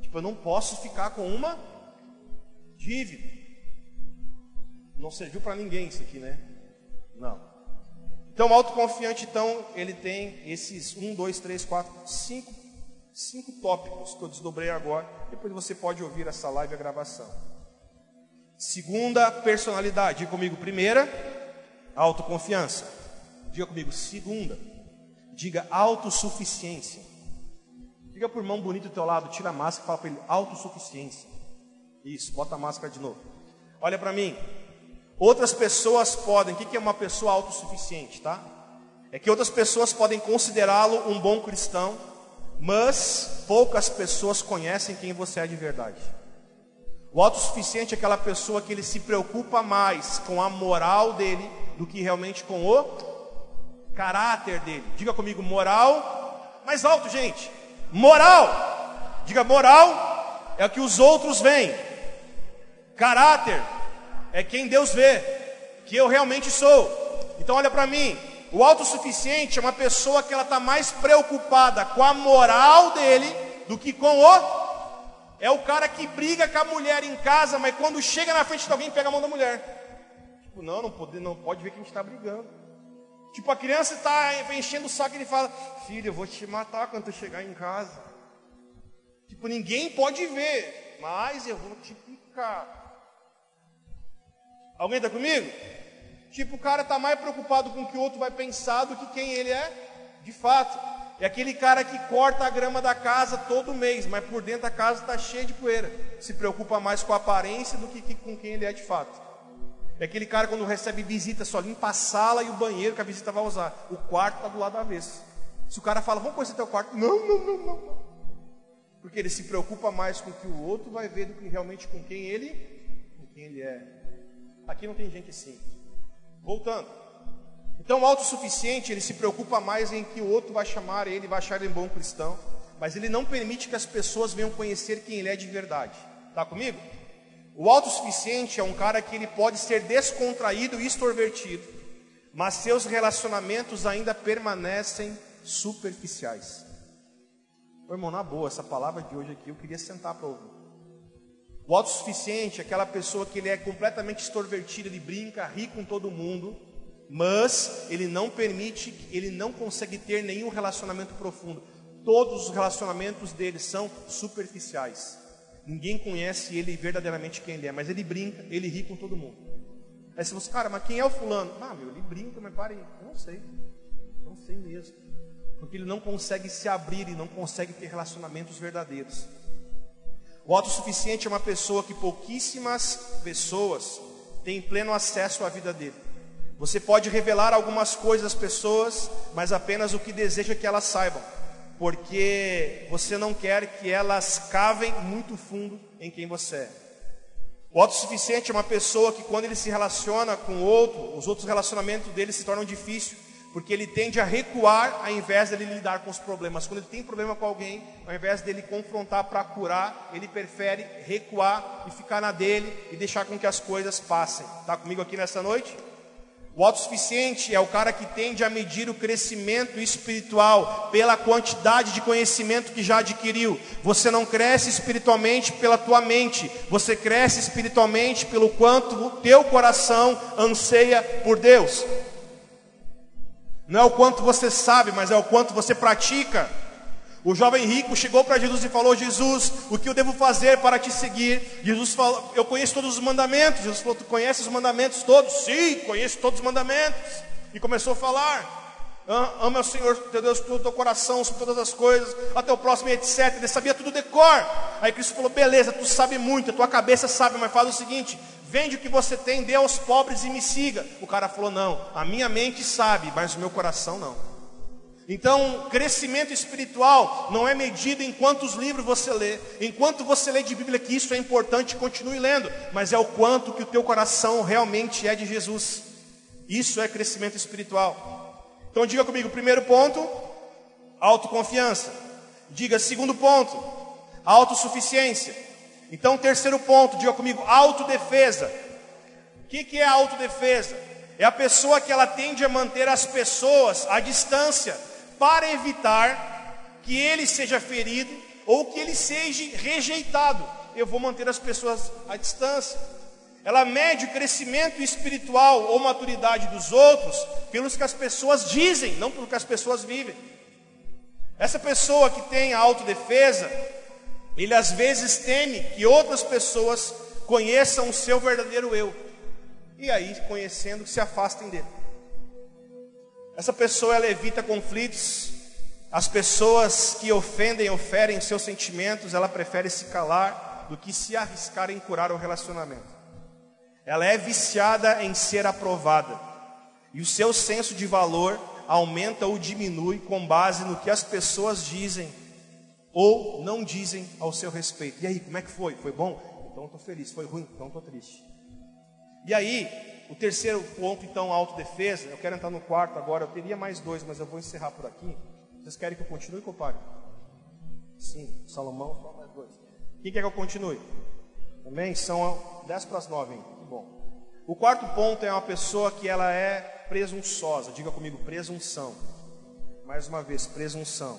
Tipo, eu não posso ficar com uma dívida. Não serviu para ninguém isso aqui, né? Não. Então, o autoconfiante, então, ele tem esses um, dois, três, quatro, cinco, cinco tópicos que eu desdobrei agora. Depois você pode ouvir essa live a gravação. Segunda personalidade, diga comigo, primeira, autoconfiança. Diga comigo, segunda, diga autossuficiência. Diga por mão bonito do teu lado, tira a máscara e fala para ele, autossuficiência. Isso, bota a máscara de novo. Olha para mim. Outras pessoas podem, o que é uma pessoa autossuficiente, tá? É que outras pessoas podem considerá-lo um bom cristão, mas poucas pessoas conhecem quem você é de verdade. O autossuficiente é aquela pessoa que ele se preocupa mais com a moral dele do que realmente com o caráter dele. Diga comigo, moral mais alto, gente. Moral. Diga, moral é o que os outros veem. Caráter é quem Deus vê, que eu realmente sou. Então olha para mim, o autossuficiente é uma pessoa que ela está mais preocupada com a moral dele do que com o é o cara que briga com a mulher em casa, mas quando chega na frente de alguém, pega a mão da mulher. Tipo, não, não pode, não pode ver que a gente está brigando. Tipo, a criança está enchendo o saco e ele fala: Filho, eu vou te matar quando tu chegar em casa. Tipo, ninguém pode ver, mas eu vou te picar. Alguém está comigo? Tipo, o cara está mais preocupado com o que o outro vai pensar do que quem ele é de fato. É aquele cara que corta a grama da casa todo mês, mas por dentro da casa está cheia de poeira. Se preocupa mais com a aparência do que com quem ele é de fato. É aquele cara quando recebe visita só limpa a sala e o banheiro que a visita vai usar. O quarto está do lado avesso. Se o cara fala, vamos conhecer teu quarto. Não, não, não, não. Porque ele se preocupa mais com o que o outro vai ver do que realmente com quem ele, com quem ele é. Aqui não tem gente assim. Voltando. Então, o autossuficiente, ele se preocupa mais em que o outro vai chamar ele, vai achar ele um bom cristão, mas ele não permite que as pessoas venham conhecer quem ele é de verdade. Tá comigo? O autossuficiente é um cara que ele pode ser descontraído e extrovertido, mas seus relacionamentos ainda permanecem superficiais. Ô, irmão, na boa, essa palavra de hoje aqui eu queria sentar para ouvir. O autossuficiente é aquela pessoa que ele é completamente extrovertido, ele brinca, ri com todo mundo, mas ele não permite, ele não consegue ter nenhum relacionamento profundo. Todos os relacionamentos dele são superficiais. Ninguém conhece ele verdadeiramente quem ele é, mas ele brinca, ele ri com todo mundo. Aí você fala, cara, mas quem é o fulano? Ah, meu, ele brinca, mas para aí. Não sei. Não sei mesmo. Porque ele não consegue se abrir e não consegue ter relacionamentos verdadeiros. O autossuficiente é uma pessoa que pouquíssimas pessoas têm pleno acesso à vida dele. Você pode revelar algumas coisas às pessoas, mas apenas o que deseja que elas saibam, porque você não quer que elas cavem muito fundo em quem você é. O autossuficiente é uma pessoa que, quando ele se relaciona com outro, os outros relacionamentos dele se tornam difíceis, porque ele tende a recuar ao invés dele lidar com os problemas. Quando ele tem problema com alguém, ao invés dele confrontar para curar, ele prefere recuar e ficar na dele e deixar com que as coisas passem. Está comigo aqui nessa noite? O autossuficiente é o cara que tende a medir o crescimento espiritual pela quantidade de conhecimento que já adquiriu. Você não cresce espiritualmente pela tua mente, você cresce espiritualmente pelo quanto o teu coração anseia por Deus. Não é o quanto você sabe, mas é o quanto você pratica. O jovem rico chegou para Jesus e falou: Jesus, o que eu devo fazer para te seguir? Jesus falou: Eu conheço todos os mandamentos. Jesus falou: Tu conheces os mandamentos todos? Sim, conheço todos os mandamentos. E começou a falar: Ama o Senhor teu Deus com todo o teu coração, sobre todas as coisas, até o próximo, etc. Ele sabia tudo de cor. Aí Cristo falou: Beleza, tu sabe muito, a tua cabeça sabe, mas fala o seguinte: Vende o que você tem, dê aos pobres e me siga. O cara falou: Não, a minha mente sabe, mas o meu coração não. Então, crescimento espiritual não é medido em quantos livros você lê. Enquanto você lê de Bíblia que isso é importante, continue lendo, mas é o quanto que o teu coração realmente é de Jesus. Isso é crescimento espiritual. Então diga comigo, primeiro ponto, autoconfiança. Diga segundo ponto, autossuficiência. Então, terceiro ponto, diga comigo, autodefesa. O que, que é autodefesa? É a pessoa que ela tende a manter as pessoas à distância para evitar que ele seja ferido ou que ele seja rejeitado. Eu vou manter as pessoas à distância. Ela mede o crescimento espiritual ou maturidade dos outros pelos que as pessoas dizem, não pelo que as pessoas vivem. Essa pessoa que tem a autodefesa, ele às vezes teme que outras pessoas conheçam o seu verdadeiro eu. E aí, conhecendo, se afastem dele. Essa pessoa ela evita conflitos. As pessoas que ofendem, oferem seus sentimentos, ela prefere se calar do que se arriscar em curar o relacionamento. Ela é viciada em ser aprovada. E o seu senso de valor aumenta ou diminui com base no que as pessoas dizem ou não dizem ao seu respeito. E aí, como é que foi? Foi bom? Então estou feliz. Foi ruim? Então estou triste. E aí, o terceiro ponto, então, autodefesa. Eu quero entrar no quarto agora. Eu teria mais dois, mas eu vou encerrar por aqui. Vocês querem que eu continue, compadre? Sim, Salomão, só mais dois. Quem quer que eu continue? Também são dez para as nove, hein? Bom. O quarto ponto é uma pessoa que ela é presunçosa. Diga comigo, presunção. Mais uma vez, presunção.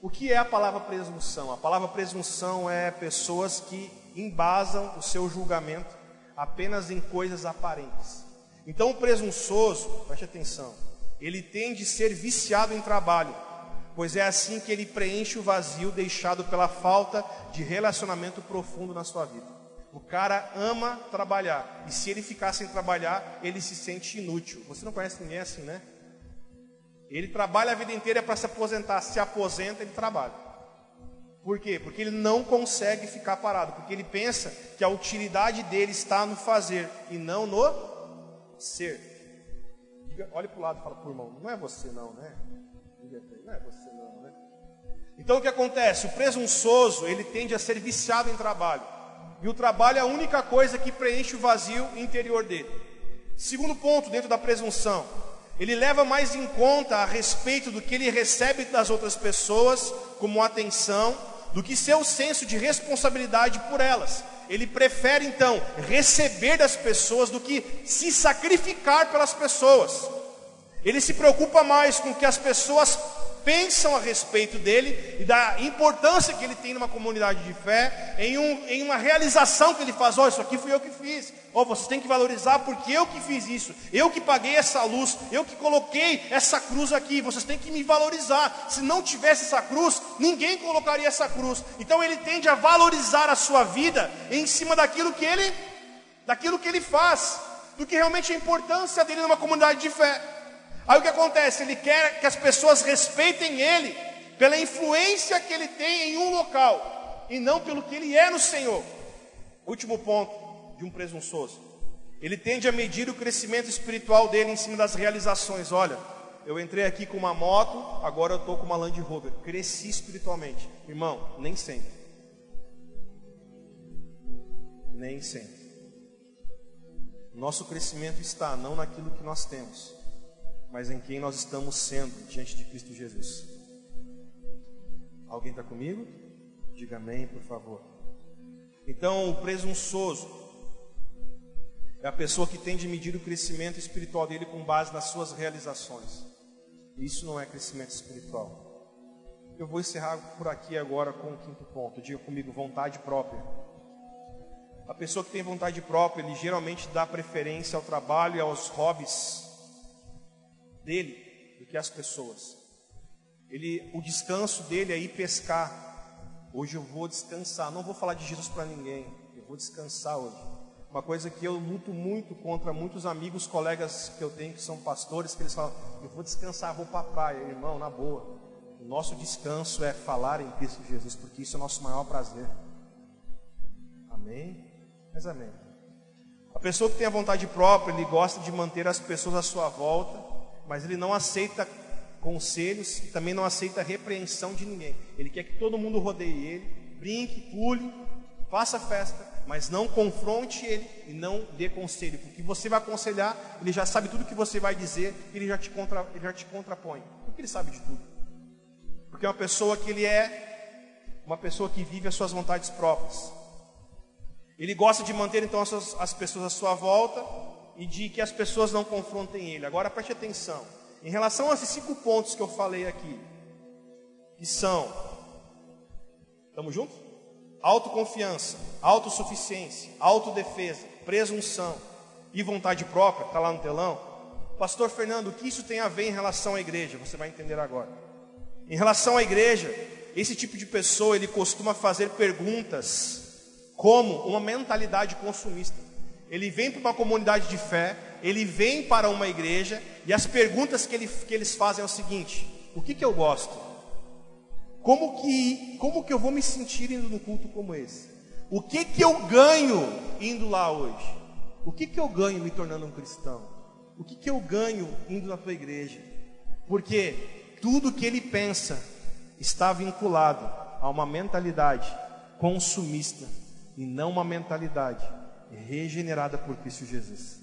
O que é a palavra presunção? A palavra presunção é pessoas que embasam o seu julgamento apenas em coisas aparentes. Então, o presunçoso, preste atenção, ele tende a ser viciado em trabalho, pois é assim que ele preenche o vazio deixado pela falta de relacionamento profundo na sua vida. O cara ama trabalhar, e se ele ficar sem trabalhar, ele se sente inútil. Você não conhece ninguém assim, né? Ele trabalha a vida inteira para se aposentar. Se aposenta, ele trabalha. Por quê? Porque ele não consegue ficar parado. Porque ele pensa que a utilidade dele está no fazer e não no ser. Diga, olhe para o lado e fala, por irmão, não é você não, né? Não é você não, né? Então o que acontece? O presunçoso, ele tende a ser viciado em trabalho. E o trabalho é a única coisa que preenche o vazio interior dele. Segundo ponto, dentro da presunção, ele leva mais em conta a respeito do que ele recebe das outras pessoas como atenção, do que seu senso de responsabilidade por elas. Ele prefere então receber das pessoas do que se sacrificar pelas pessoas. Ele se preocupa mais com o que as pessoas pensam a respeito dele e da importância que ele tem numa comunidade de fé, em, um, em uma realização que ele faz: oh, isso aqui fui eu que fiz, oh, vocês têm que valorizar porque eu que fiz isso, eu que paguei essa luz, eu que coloquei essa cruz aqui, vocês têm que me valorizar. Se não tivesse essa cruz, ninguém colocaria essa cruz. Então ele tende a valorizar a sua vida em cima daquilo que ele, daquilo que ele faz, do que realmente a importância dele numa comunidade de fé. Aí o que acontece? Ele quer que as pessoas respeitem ele pela influência que ele tem em um local e não pelo que ele é no Senhor. Último ponto de um presunçoso. Ele tende a medir o crescimento espiritual dele em cima das realizações. Olha, eu entrei aqui com uma moto, agora eu estou com uma Land Rover. Cresci espiritualmente. Irmão, nem sempre. Nem sempre. Nosso crescimento está não naquilo que nós temos, mas em quem nós estamos sendo diante de Cristo Jesus. Alguém está comigo? Diga amém, por favor. Então, o presunçoso é a pessoa que tem de medir o crescimento espiritual dele com base nas suas realizações. Isso não é crescimento espiritual. Eu vou encerrar por aqui agora com o quinto ponto. Diga comigo, vontade própria. A pessoa que tem vontade própria, ele geralmente dá preferência ao trabalho e aos hobbies dele do que as pessoas. Ele, o descanso dele é ir pescar. Hoje eu vou descansar. Não vou falar de Jesus para ninguém. Eu vou descansar hoje. Uma coisa que eu luto muito contra muitos amigos, colegas que eu tenho que são pastores, que eles falam: eu vou descansar, vou para a praia, irmão, na boa. O nosso descanso é falar em Cristo Jesus, porque isso é o nosso maior prazer. Amém? Mas amém. A pessoa que tem a vontade própria, ele gosta de manter as pessoas à sua volta mas ele não aceita conselhos e também não aceita repreensão de ninguém. Ele quer que todo mundo rodeie ele, brinque, pule, faça festa, mas não confronte ele e não dê conselho, porque você vai aconselhar, ele já sabe tudo que você vai dizer, ele já te, contra, ele já te contrapõe, porque ele sabe de tudo. Porque é uma pessoa que ele é uma pessoa que vive as suas vontades próprias. Ele gosta de manter então as, as pessoas à sua volta, e de que as pessoas não confrontem ele. Agora preste atenção. Em relação a esses cinco pontos que eu falei aqui, que são, estamos juntos? Autoconfiança, autossuficiência, autodefesa, presunção e vontade própria, está lá no telão. Pastor Fernando, o que isso tem a ver em relação à igreja? Você vai entender agora. Em relação à igreja, esse tipo de pessoa, ele costuma fazer perguntas como uma mentalidade consumista. Ele vem para uma comunidade de fé, ele vem para uma igreja, e as perguntas que, ele, que eles fazem é o seguinte: o que, que eu gosto? Como que, como que eu vou me sentir indo num culto como esse? O que, que eu ganho indo lá hoje? O que, que eu ganho me tornando um cristão? O que, que eu ganho indo na tua igreja? Porque tudo que ele pensa está vinculado a uma mentalidade consumista e não uma mentalidade regenerada por Cristo Jesus.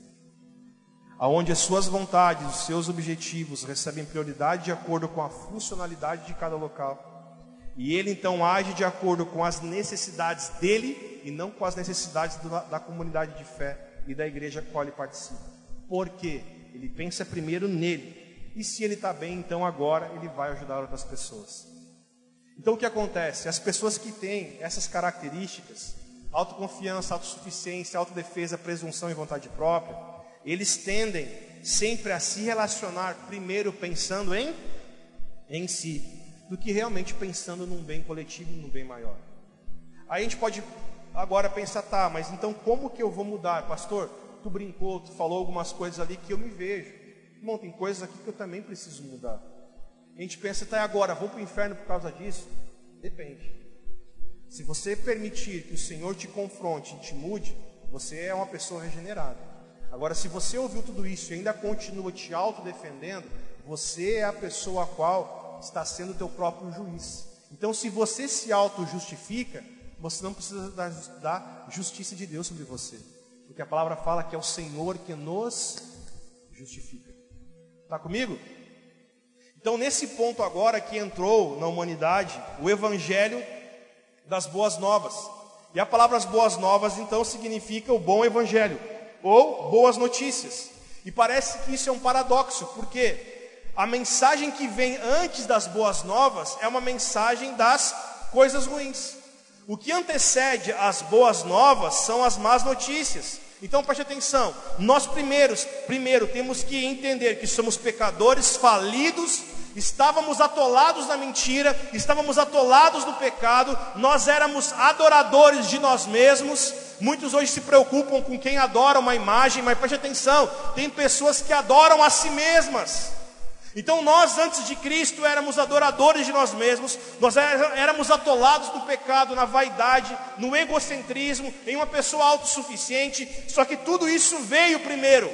Aonde as suas vontades, os seus objetivos recebem prioridade de acordo com a funcionalidade de cada local. E ele então age de acordo com as necessidades dele e não com as necessidades da, da comunidade de fé e da igreja a qual ele participa. Por quê? Ele pensa primeiro nele. E se ele está bem, então agora ele vai ajudar outras pessoas. Então o que acontece? As pessoas que têm essas características, autoconfiança, autossuficiência, autodefesa, presunção e vontade própria, eles tendem sempre a se relacionar primeiro pensando em em si, do que realmente pensando num bem coletivo num bem maior. Aí a gente pode agora pensar, tá, mas então como que eu vou mudar? Pastor, tu brincou, tu falou algumas coisas ali que eu me vejo. Bom, tem coisas aqui que eu também preciso mudar. A gente pensa, tá, agora, vou para o inferno por causa disso? Depende. Se você permitir que o Senhor te confronte e te mude, você é uma pessoa regenerada. Agora, se você ouviu tudo isso e ainda continua te autodefendendo, você é a pessoa a qual está sendo teu próprio juiz. Então, se você se auto-justifica, você não precisa da justiça de Deus sobre você. Porque a palavra fala que é o Senhor que nos justifica. Está comigo? Então, nesse ponto agora que entrou na humanidade, o Evangelho das Boas Novas. E a palavra as Boas Novas, então, significa o bom Evangelho, ou boas notícias. E parece que isso é um paradoxo, porque a mensagem que vem antes das Boas Novas é uma mensagem das coisas ruins. O que antecede as boas novas são as más notícias. Então preste atenção, nós primeiros, primeiro temos que entender que somos pecadores falidos, estávamos atolados na mentira, estávamos atolados no pecado, nós éramos adoradores de nós mesmos. Muitos hoje se preocupam com quem adora uma imagem, mas preste atenção, tem pessoas que adoram a si mesmas. Então nós, antes de Cristo, éramos adoradores de nós mesmos, nós éramos atolados no pecado, na vaidade, no egocentrismo, em uma pessoa autossuficiente. Só que tudo isso veio primeiro,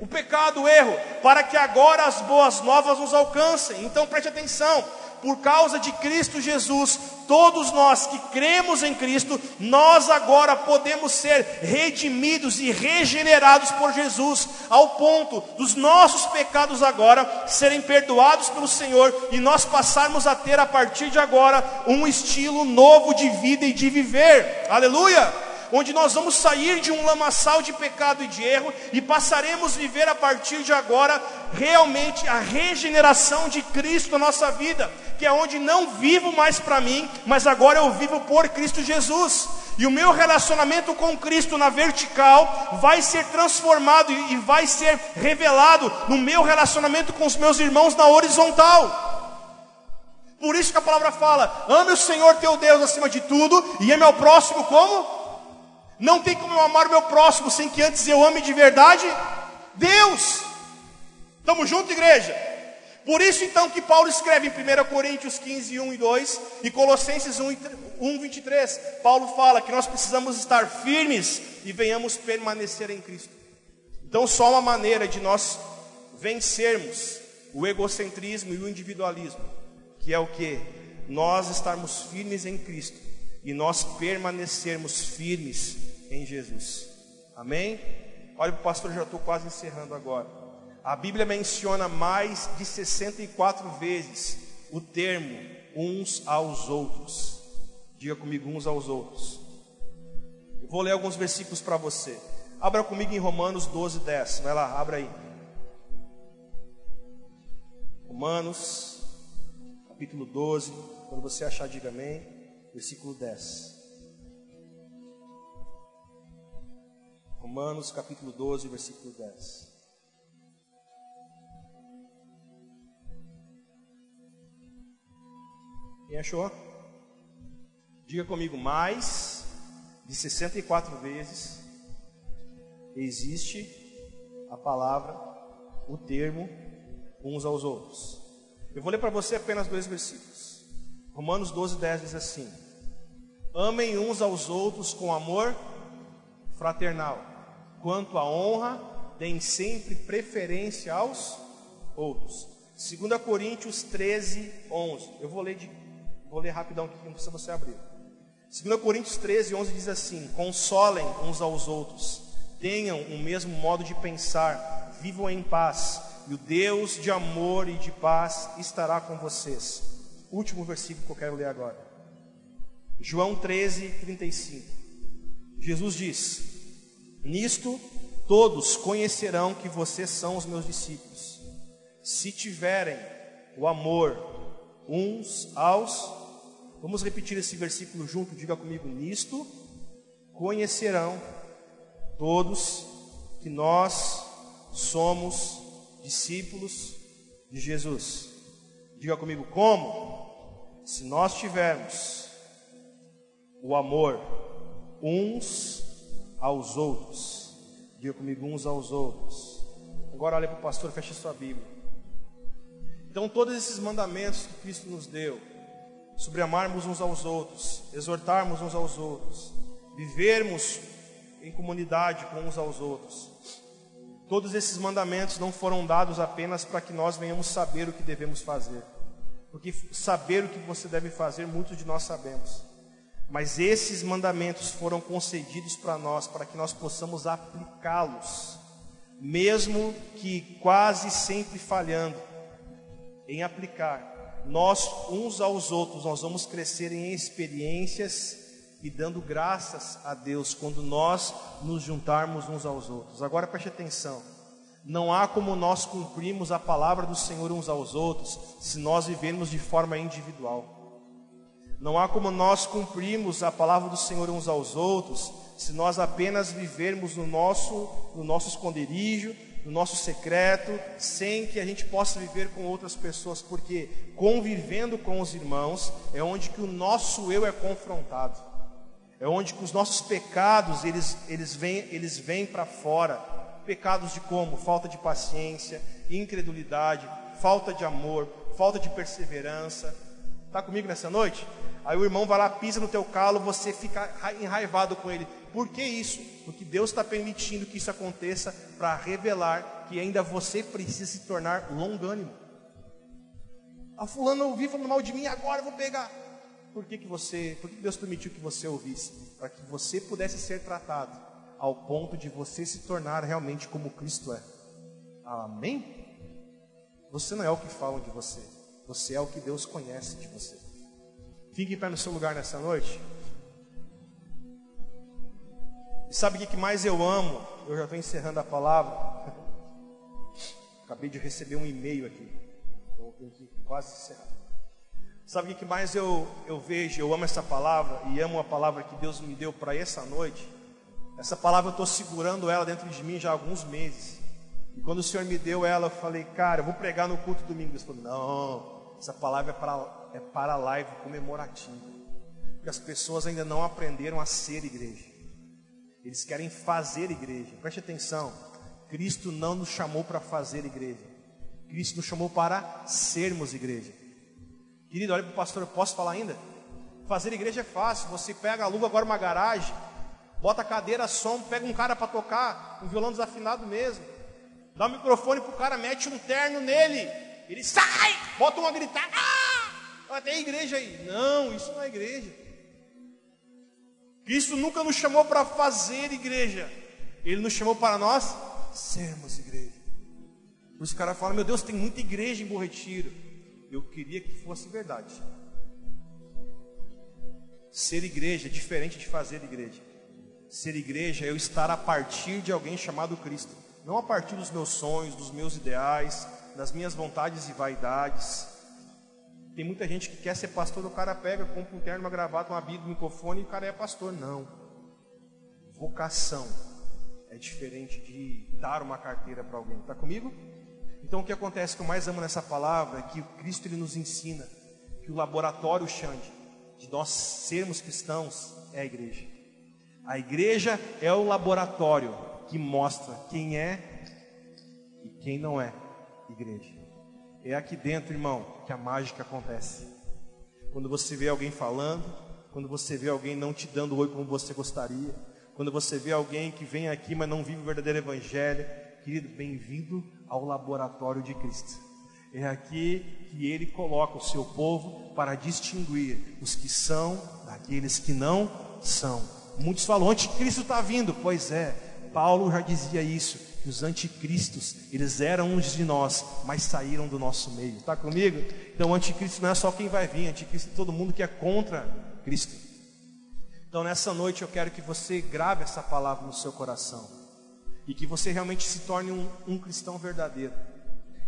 o pecado, o erro, para que agora as boas novas nos alcancem. Então preste atenção, por causa de Cristo Jesus, todos nós que cremos em Cristo, nós agora podemos ser redimidos e regenerados por Jesus, ao ponto dos nossos pecados agora serem perdoados pelo Senhor e nós passarmos a ter a partir de agora um estilo novo de vida e de viver. Aleluia! Onde nós vamos sair de um lamaçal de pecado e de erro e passaremos a viver a partir de agora realmente a regeneração de Cristo na nossa vida, que é onde não vivo mais para mim, mas agora eu vivo por Cristo Jesus. E o meu relacionamento com Cristo na vertical vai ser transformado e vai ser revelado no meu relacionamento com os meus irmãos na horizontal. Por isso que a palavra fala: ame o Senhor teu Deus acima de tudo e ame ao próximo como não tem como eu amar o meu próximo sem que antes eu ame de verdade Deus. Estamos juntos, igreja? Por isso então que Paulo escreve em 1 Coríntios 15, 1 e 2 e Colossenses 1, 1, 23, Paulo fala que nós precisamos estar firmes e venhamos permanecer em Cristo. Então só uma maneira de nós vencermos o egocentrismo e o individualismo, que é o que? Nós estarmos firmes em Cristo e nós permanecermos firmes em Jesus. Amém? Olha para o pastor, já estou quase encerrando agora. A Bíblia menciona mais de 64 vezes o termo uns aos outros. Diga comigo, uns aos outros. Eu vou ler alguns versículos para você. Abra comigo em Romanos 12, 10. Vai lá, abra aí. Romanos, capítulo 12. Quando você achar, diga amém versículo 10. Romanos capítulo 12, versículo 10. Quem achou? Diga comigo, mais de 64 vezes existe a palavra, o termo, uns aos outros. Eu vou ler para você apenas dois versículos. Romanos 12, 10 diz assim: Amem uns aos outros com amor fraternal. Quanto à honra, deem sempre preferência aos outros. 2 Coríntios 13, 11. Eu vou ler, de, vou ler rapidão aqui, não precisa você abrir. 2 Coríntios 13, 11 diz assim: Consolem uns aos outros, tenham o mesmo modo de pensar, vivam em paz, e o Deus de amor e de paz estará com vocês. Último versículo que eu quero ler agora. João 13, 35. Jesus diz: Nisto todos conhecerão que vocês são os meus discípulos, se tiverem o amor uns aos. Vamos repetir esse versículo junto, diga comigo: Nisto conhecerão todos que nós somos discípulos de Jesus. Diga comigo: Como? Se nós tivermos o amor uns aos outros. Diga comigo, uns aos outros. Agora olha para o pastor, feche sua Bíblia. Então, todos esses mandamentos que Cristo nos deu, sobre amarmos uns aos outros, exortarmos uns aos outros, vivermos em comunidade com uns aos outros, todos esses mandamentos não foram dados apenas para que nós venhamos saber o que devemos fazer, Porque saber o que você deve fazer, muitos de nós sabemos. Mas esses mandamentos foram concedidos para nós, para que nós possamos aplicá-los, mesmo que quase sempre falhando em aplicar. Nós, uns aos outros, nós vamos crescer em experiências e dando graças a Deus quando nós nos juntarmos uns aos outros. Agora preste atenção. Não há como nós cumprirmos a palavra do Senhor uns aos outros se nós vivermos de forma individual. Não há como nós cumprirmos a palavra do Senhor uns aos outros se nós apenas vivermos no nosso, no nosso esconderijo, no nosso secreto, sem que a gente possa viver com outras pessoas, porque convivendo com os irmãos é onde que o nosso eu é confrontado. É onde que os nossos pecados, eles, eles vêm, eles vêm para fora. Pecados de como? Falta de paciência, incredulidade, falta de amor, falta de perseverança. Está comigo nessa noite? Aí o irmão vai lá, pisa no teu calo, você fica enraivado com ele. Por que isso? Porque Deus está permitindo que isso aconteça para revelar que ainda você precisa se tornar longânimo. A ah, fulano ouviu falando mal de mim, agora eu vou pegar por que, que você, por que Deus permitiu que você ouvisse? Para que você pudesse ser tratado ao ponto de você se tornar realmente como Cristo é. Amém? Você não é o que falam de você, você é o que Deus conhece de você. Fique em pé no seu lugar nessa noite. E sabe o que mais eu amo? Eu já estou encerrando a palavra. [laughs] Acabei de receber um e-mail aqui. Vou quase encerrar. Sabe o que mais eu, eu vejo? Eu amo essa palavra e amo a palavra que Deus me deu para essa noite. Essa palavra eu estou segurando ela dentro de mim já há alguns meses. E quando o Senhor me deu ela, eu falei, cara, eu vou pregar no culto domingo. Deus falou, não, essa palavra é para, é para a live comemorativa. Porque as pessoas ainda não aprenderam a ser igreja. Eles querem fazer igreja. Preste atenção. Cristo não nos chamou para fazer igreja. Cristo nos chamou para sermos igreja. Querido, olha para o pastor, eu posso falar ainda? Fazer igreja é fácil. Você pega, aluga agora uma garagem, bota cadeira, som, pega um cara para tocar, um violão desafinado mesmo. Dá o um microfone pro cara, mete um terno nele. Ele sai, bota uma gritar. Ah! Tem igreja aí. Não, isso não é igreja. Cristo nunca nos chamou para fazer igreja. Ele nos chamou para nós sermos igreja. Os caras falam, meu Deus, tem muita igreja em Bom Retiro eu queria que fosse verdade. Ser igreja é diferente de fazer igreja. Ser igreja é eu estar a partir de alguém chamado Cristo, não a partir dos meus sonhos, dos meus ideais, das minhas vontades e vaidades. Tem muita gente que quer ser pastor, o cara pega, compra um terno, uma gravata, uma bíblia, um microfone e o cara é pastor. Não. Vocação é diferente de dar uma carteira para alguém. Está comigo? Então o que acontece que eu mais amo nessa palavra é que Cristo ele nos ensina que o laboratório Xande de nós sermos cristãos é a igreja. A igreja é o laboratório que mostra quem é e quem não é igreja. É aqui dentro, irmão, que a mágica acontece. Quando você vê alguém falando, quando você vê alguém não te dando oi como você gostaria, quando você vê alguém que vem aqui, mas não vive o verdadeiro evangelho, querido, bem-vindo ao laboratório de Cristo. É aqui que ele coloca o seu povo para distinguir os que são daqueles que não são. Muitos falam, anticristo está vindo. Pois é, Paulo já dizia isso, que os anticristos, eles eram uns de nós, mas saíram do nosso meio. Está comigo? Então o anticristo não é só quem vai vir, anticristo é todo mundo que é contra Cristo. Então nessa noite eu quero que você grave essa palavra no seu coração e que você realmente se torne um, um cristão verdadeiro.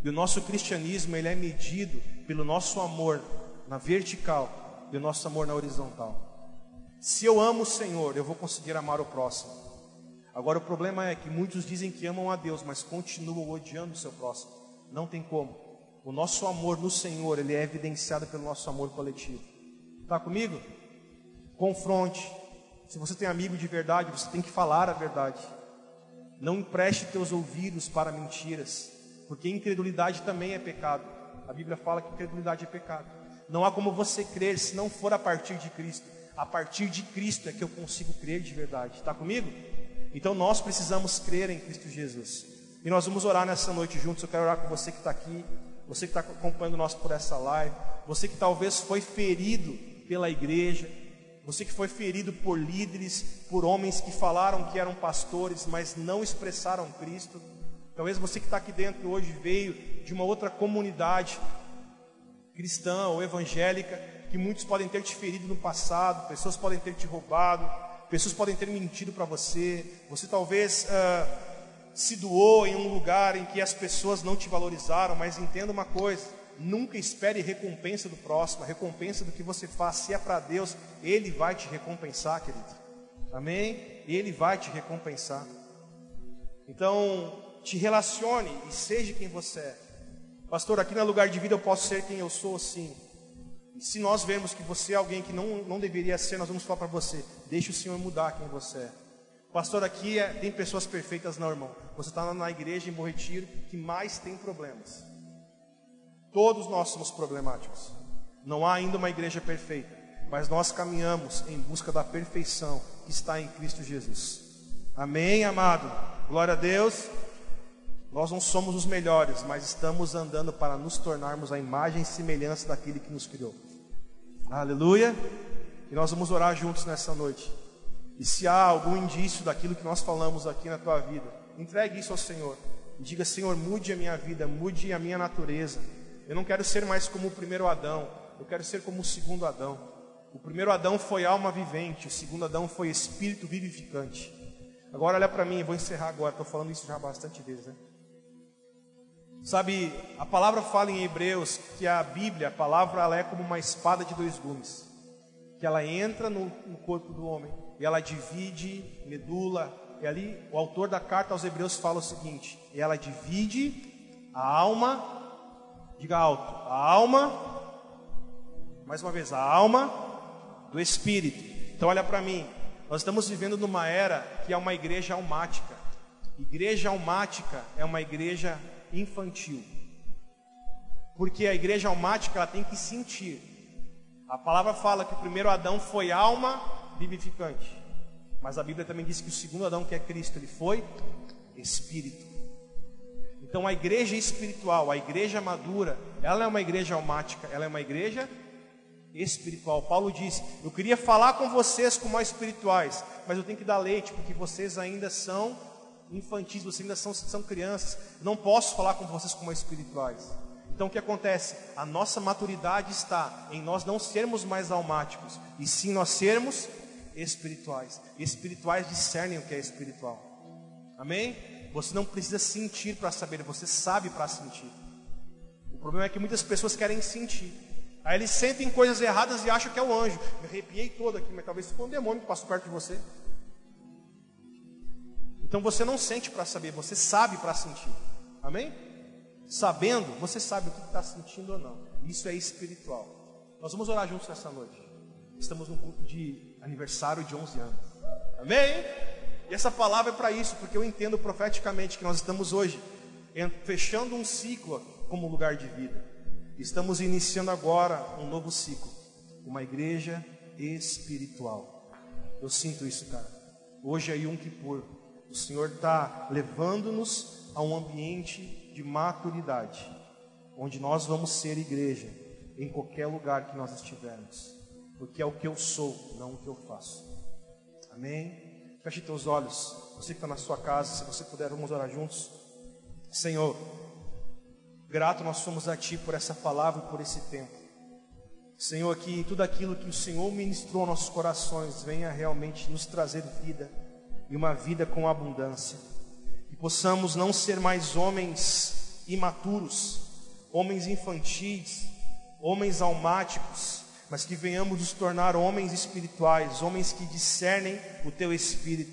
E o nosso cristianismo ele é medido pelo nosso amor na vertical e o nosso amor na horizontal. Se eu amo o Senhor, eu vou conseguir amar o próximo. Agora o problema é que muitos dizem que amam a Deus, mas continuam odiando o seu próximo. Não tem como. O nosso amor no Senhor, ele é evidenciado pelo nosso amor coletivo. Está comigo? Confronte. Se você tem amigo de verdade, você tem que falar a verdade. Não empreste teus ouvidos para mentiras, porque incredulidade também é pecado. A Bíblia fala que incredulidade é pecado. Não há como você crer se não for a partir de Cristo. A partir de Cristo é que eu consigo crer de verdade. Está comigo? Então nós precisamos crer em Cristo Jesus. E nós vamos orar nessa noite juntos. Eu quero orar com você que está aqui. você que está acompanhando nós por essa live, você que talvez foi ferido pela igreja, você que foi ferido por líderes, por homens que falaram que eram pastores, mas não expressaram Cristo. Talvez você que está aqui dentro hoje veio de uma outra comunidade cristã ou evangélica, que muitos podem ter te ferido no passado, pessoas podem ter te roubado, pessoas podem ter mentido para você. Você talvez uh, se doou em um lugar em que as pessoas não te valorizaram, mas entenda uma coisa: nunca espere recompensa do próximo, a recompensa do que você faz, se é para Deus, Ele vai te recompensar, querido. Amém? Ele vai te recompensar. Então, te relacione e seja quem você é. Pastor, aqui no lugar de vida eu posso ser quem eu sou, sim. E se nós vemos que você é alguém que não, não deveria ser, nós vamos falar para você: deixe o Senhor mudar quem você é. Pastor, aqui é, tem pessoas perfeitas, não, irmão. Você está na igreja em Bom Retiro que mais tem problemas. Todos nós somos problemáticos. Não há ainda uma igreja perfeita, mas nós caminhamos em busca da perfeição que está em Cristo Jesus. Amém, amado? Glória a Deus. Nós não somos os melhores, mas estamos andando para nos tornarmos a imagem e semelhança daquele que nos criou. Aleluia! E nós vamos orar juntos nessa noite. E se há algum indício daquilo que nós falamos aqui na tua vida, entregue isso ao Senhor. E diga: Senhor, mude a minha vida, mude a minha natureza. Eu não quero ser mais como o primeiro Adão, eu quero ser como o segundo Adão. O primeiro Adão foi alma vivente, o segundo Adão foi espírito vivificante. Agora olha para mim, vou encerrar agora, estou falando isso já bastante vezes, né? Sabe, a palavra fala em Hebreus que a Bíblia, a palavra, ela é como uma espada de dois gumes, que ela entra no, no corpo do homem e ela divide medula. E ali o autor da carta aos Hebreus fala o seguinte: ela divide a alma, diga alto, a alma, mais uma vez, a alma do espírito. Então olha para mim, nós estamos vivendo numa era que é uma igreja almática. Igreja almática é uma igreja infantil. Porque a igreja almática ela tem que sentir. A palavra fala que o primeiro Adão foi alma vivificante. Mas a Bíblia também diz que o segundo Adão, que é Cristo, ele foi espírito. Então a igreja espiritual, a igreja madura, ela é uma igreja almática, ela é uma igreja espiritual. Paulo disse: Eu queria falar com vocês como espirituais, mas eu tenho que dar leite, porque vocês ainda são infantis, vocês ainda são, são crianças, não posso falar com vocês como espirituais. Então o que acontece? A nossa maturidade está em nós não sermos mais almáticos, e sim nós sermos espirituais. Espirituais discernem o que é espiritual. Amém? Você não precisa sentir para saber, você sabe para sentir. O problema é que muitas pessoas querem sentir. Aí eles sentem coisas erradas e acham que é o anjo. Me arrepiei todo aqui, mas talvez foi um demônio que passou perto de você. Então você não sente para saber, você sabe para sentir. Amém? Sabendo, você sabe o que está sentindo ou não. Isso é espiritual. Nós vamos orar juntos nessa noite. Estamos num culto de aniversário de 11 anos. Amém? E essa palavra é para isso, porque eu entendo profeticamente que nós estamos hoje fechando um ciclo como lugar de vida. Estamos iniciando agora um novo ciclo, uma igreja espiritual. Eu sinto isso, cara. Hoje é Yom Kippur. O Senhor está levando-nos a um ambiente de maturidade, onde nós vamos ser igreja em qualquer lugar que nós estivermos, porque é o que eu sou, não o que eu faço. Amém? Feche teus olhos, você que está na sua casa, se você puder, vamos orar juntos. Senhor, grato nós somos a Ti por essa palavra e por esse tempo. Senhor, que tudo aquilo que o Senhor ministrou aos nossos corações venha realmente nos trazer vida e uma vida com abundância. Que possamos não ser mais homens imaturos, homens infantis, homens almáticos, mas que venhamos nos tornar homens espirituais, homens que discernem o teu espírito,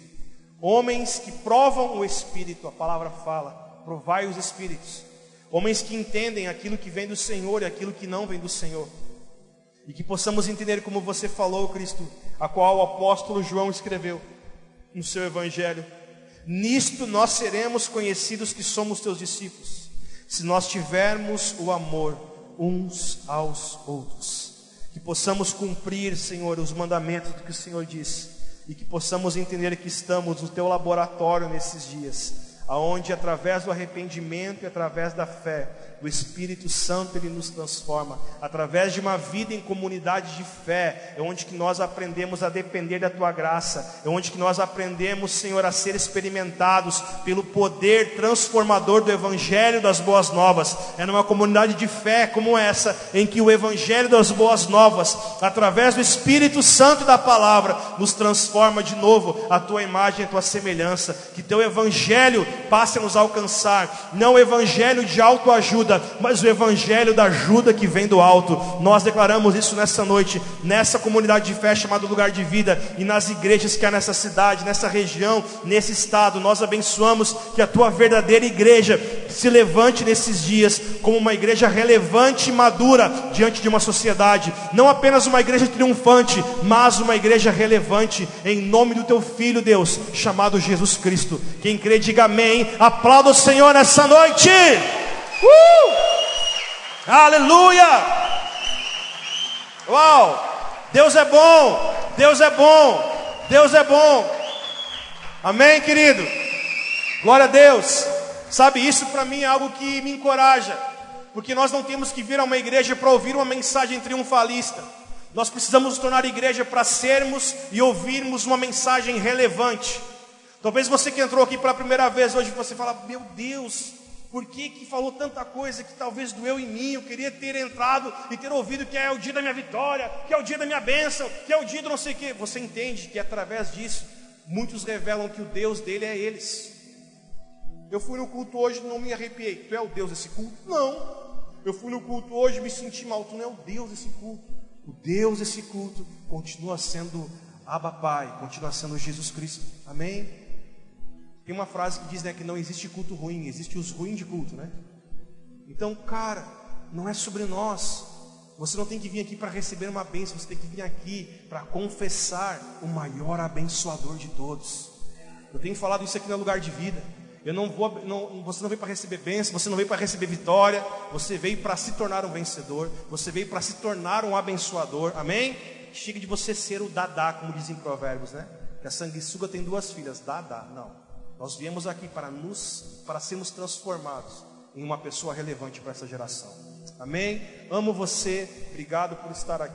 homens que provam o espírito, a palavra fala, provai os espíritos, homens que entendem aquilo que vem do Senhor e aquilo que não vem do Senhor. E que possamos entender como você falou, Cristo, a qual o apóstolo João escreveu no seu evangelho. Nisto nós seremos conhecidos que somos teus discípulos, se nós tivermos o amor uns aos outros. Que possamos cumprir, Senhor, os mandamentos que o Senhor disse, e que possamos entender que estamos no teu laboratório nesses dias, aonde através do arrependimento e através da fé, o Espírito Santo ele nos transforma. Através de uma vida em comunidade de fé, é onde que nós aprendemos a depender da tua graça, é onde que nós aprendemos, Senhor, a ser experimentados pelo poder transformador do evangelho das boas novas. É numa comunidade de fé como essa em que o evangelho das boas novas, através do Espírito Santo da palavra, nos transforma de novo a tua imagem, a tua semelhança. Que teu evangelho passe a nos alcançar, não o evangelho de autoajuda, mas o evangelho da ajuda que vem do alto. Nós declaramos isso nessa noite, nessa comunidade de fé chamada Lugar de Vida e nas igrejas que há nessa cidade, nessa região, nesse estado. Nós abençoamos que a tua verdadeira igreja se levante nesses dias como uma igreja relevante e madura diante de uma sociedade, não apenas uma igreja triunfante, mas uma igreja relevante em nome do teu filho, Deus, chamado Jesus Cristo. Quem crê, diga amém. Aplauda o Senhor nessa noite. Uh! Aleluia! Uau! Deus é bom! Deus é bom! Deus é bom! Amém, querido? Glória a Deus! Sabe, isso para mim é algo que me encoraja, porque nós não temos que vir a uma igreja para ouvir uma mensagem triunfalista. Nós precisamos nos tornar igreja para sermos e ouvirmos uma mensagem relevante. Talvez você que entrou aqui pela primeira vez hoje, você fala: Meu Deus, por que, que falou tanta coisa que talvez doeu em mim? Eu queria ter entrado e ter ouvido que é o dia da minha vitória, que é o dia da minha bênção, que é o dia do não sei o que. Você entende que através disso, muitos revelam que o Deus dele é eles. Eu fui no culto hoje e não me arrepiei. Tu é o Deus desse culto? Não. Eu fui no culto hoje e me senti mal. Tu não é o Deus desse culto. O Deus desse culto continua sendo Abba Pai, continua sendo Jesus Cristo. Amém? Tem uma frase que diz né, que não existe culto ruim, existe os ruins de culto, né? Então, cara, não é sobre nós. Você não tem que vir aqui para receber uma bênção, você tem que vir aqui para confessar o maior abençoador de todos. Eu tenho falado isso aqui no lugar de vida. Eu não vou, não, você não veio para receber bênção, você não veio para receber vitória, você veio para se tornar um vencedor, você veio para se tornar um abençoador, amém? Chega de você ser o dadá, como dizem provérbios, né? Que a sanguessuga tem duas filhas, dadá, não. Nós viemos aqui para nos para sermos transformados em uma pessoa relevante para essa geração. Amém? Amo você. Obrigado por estar aqui.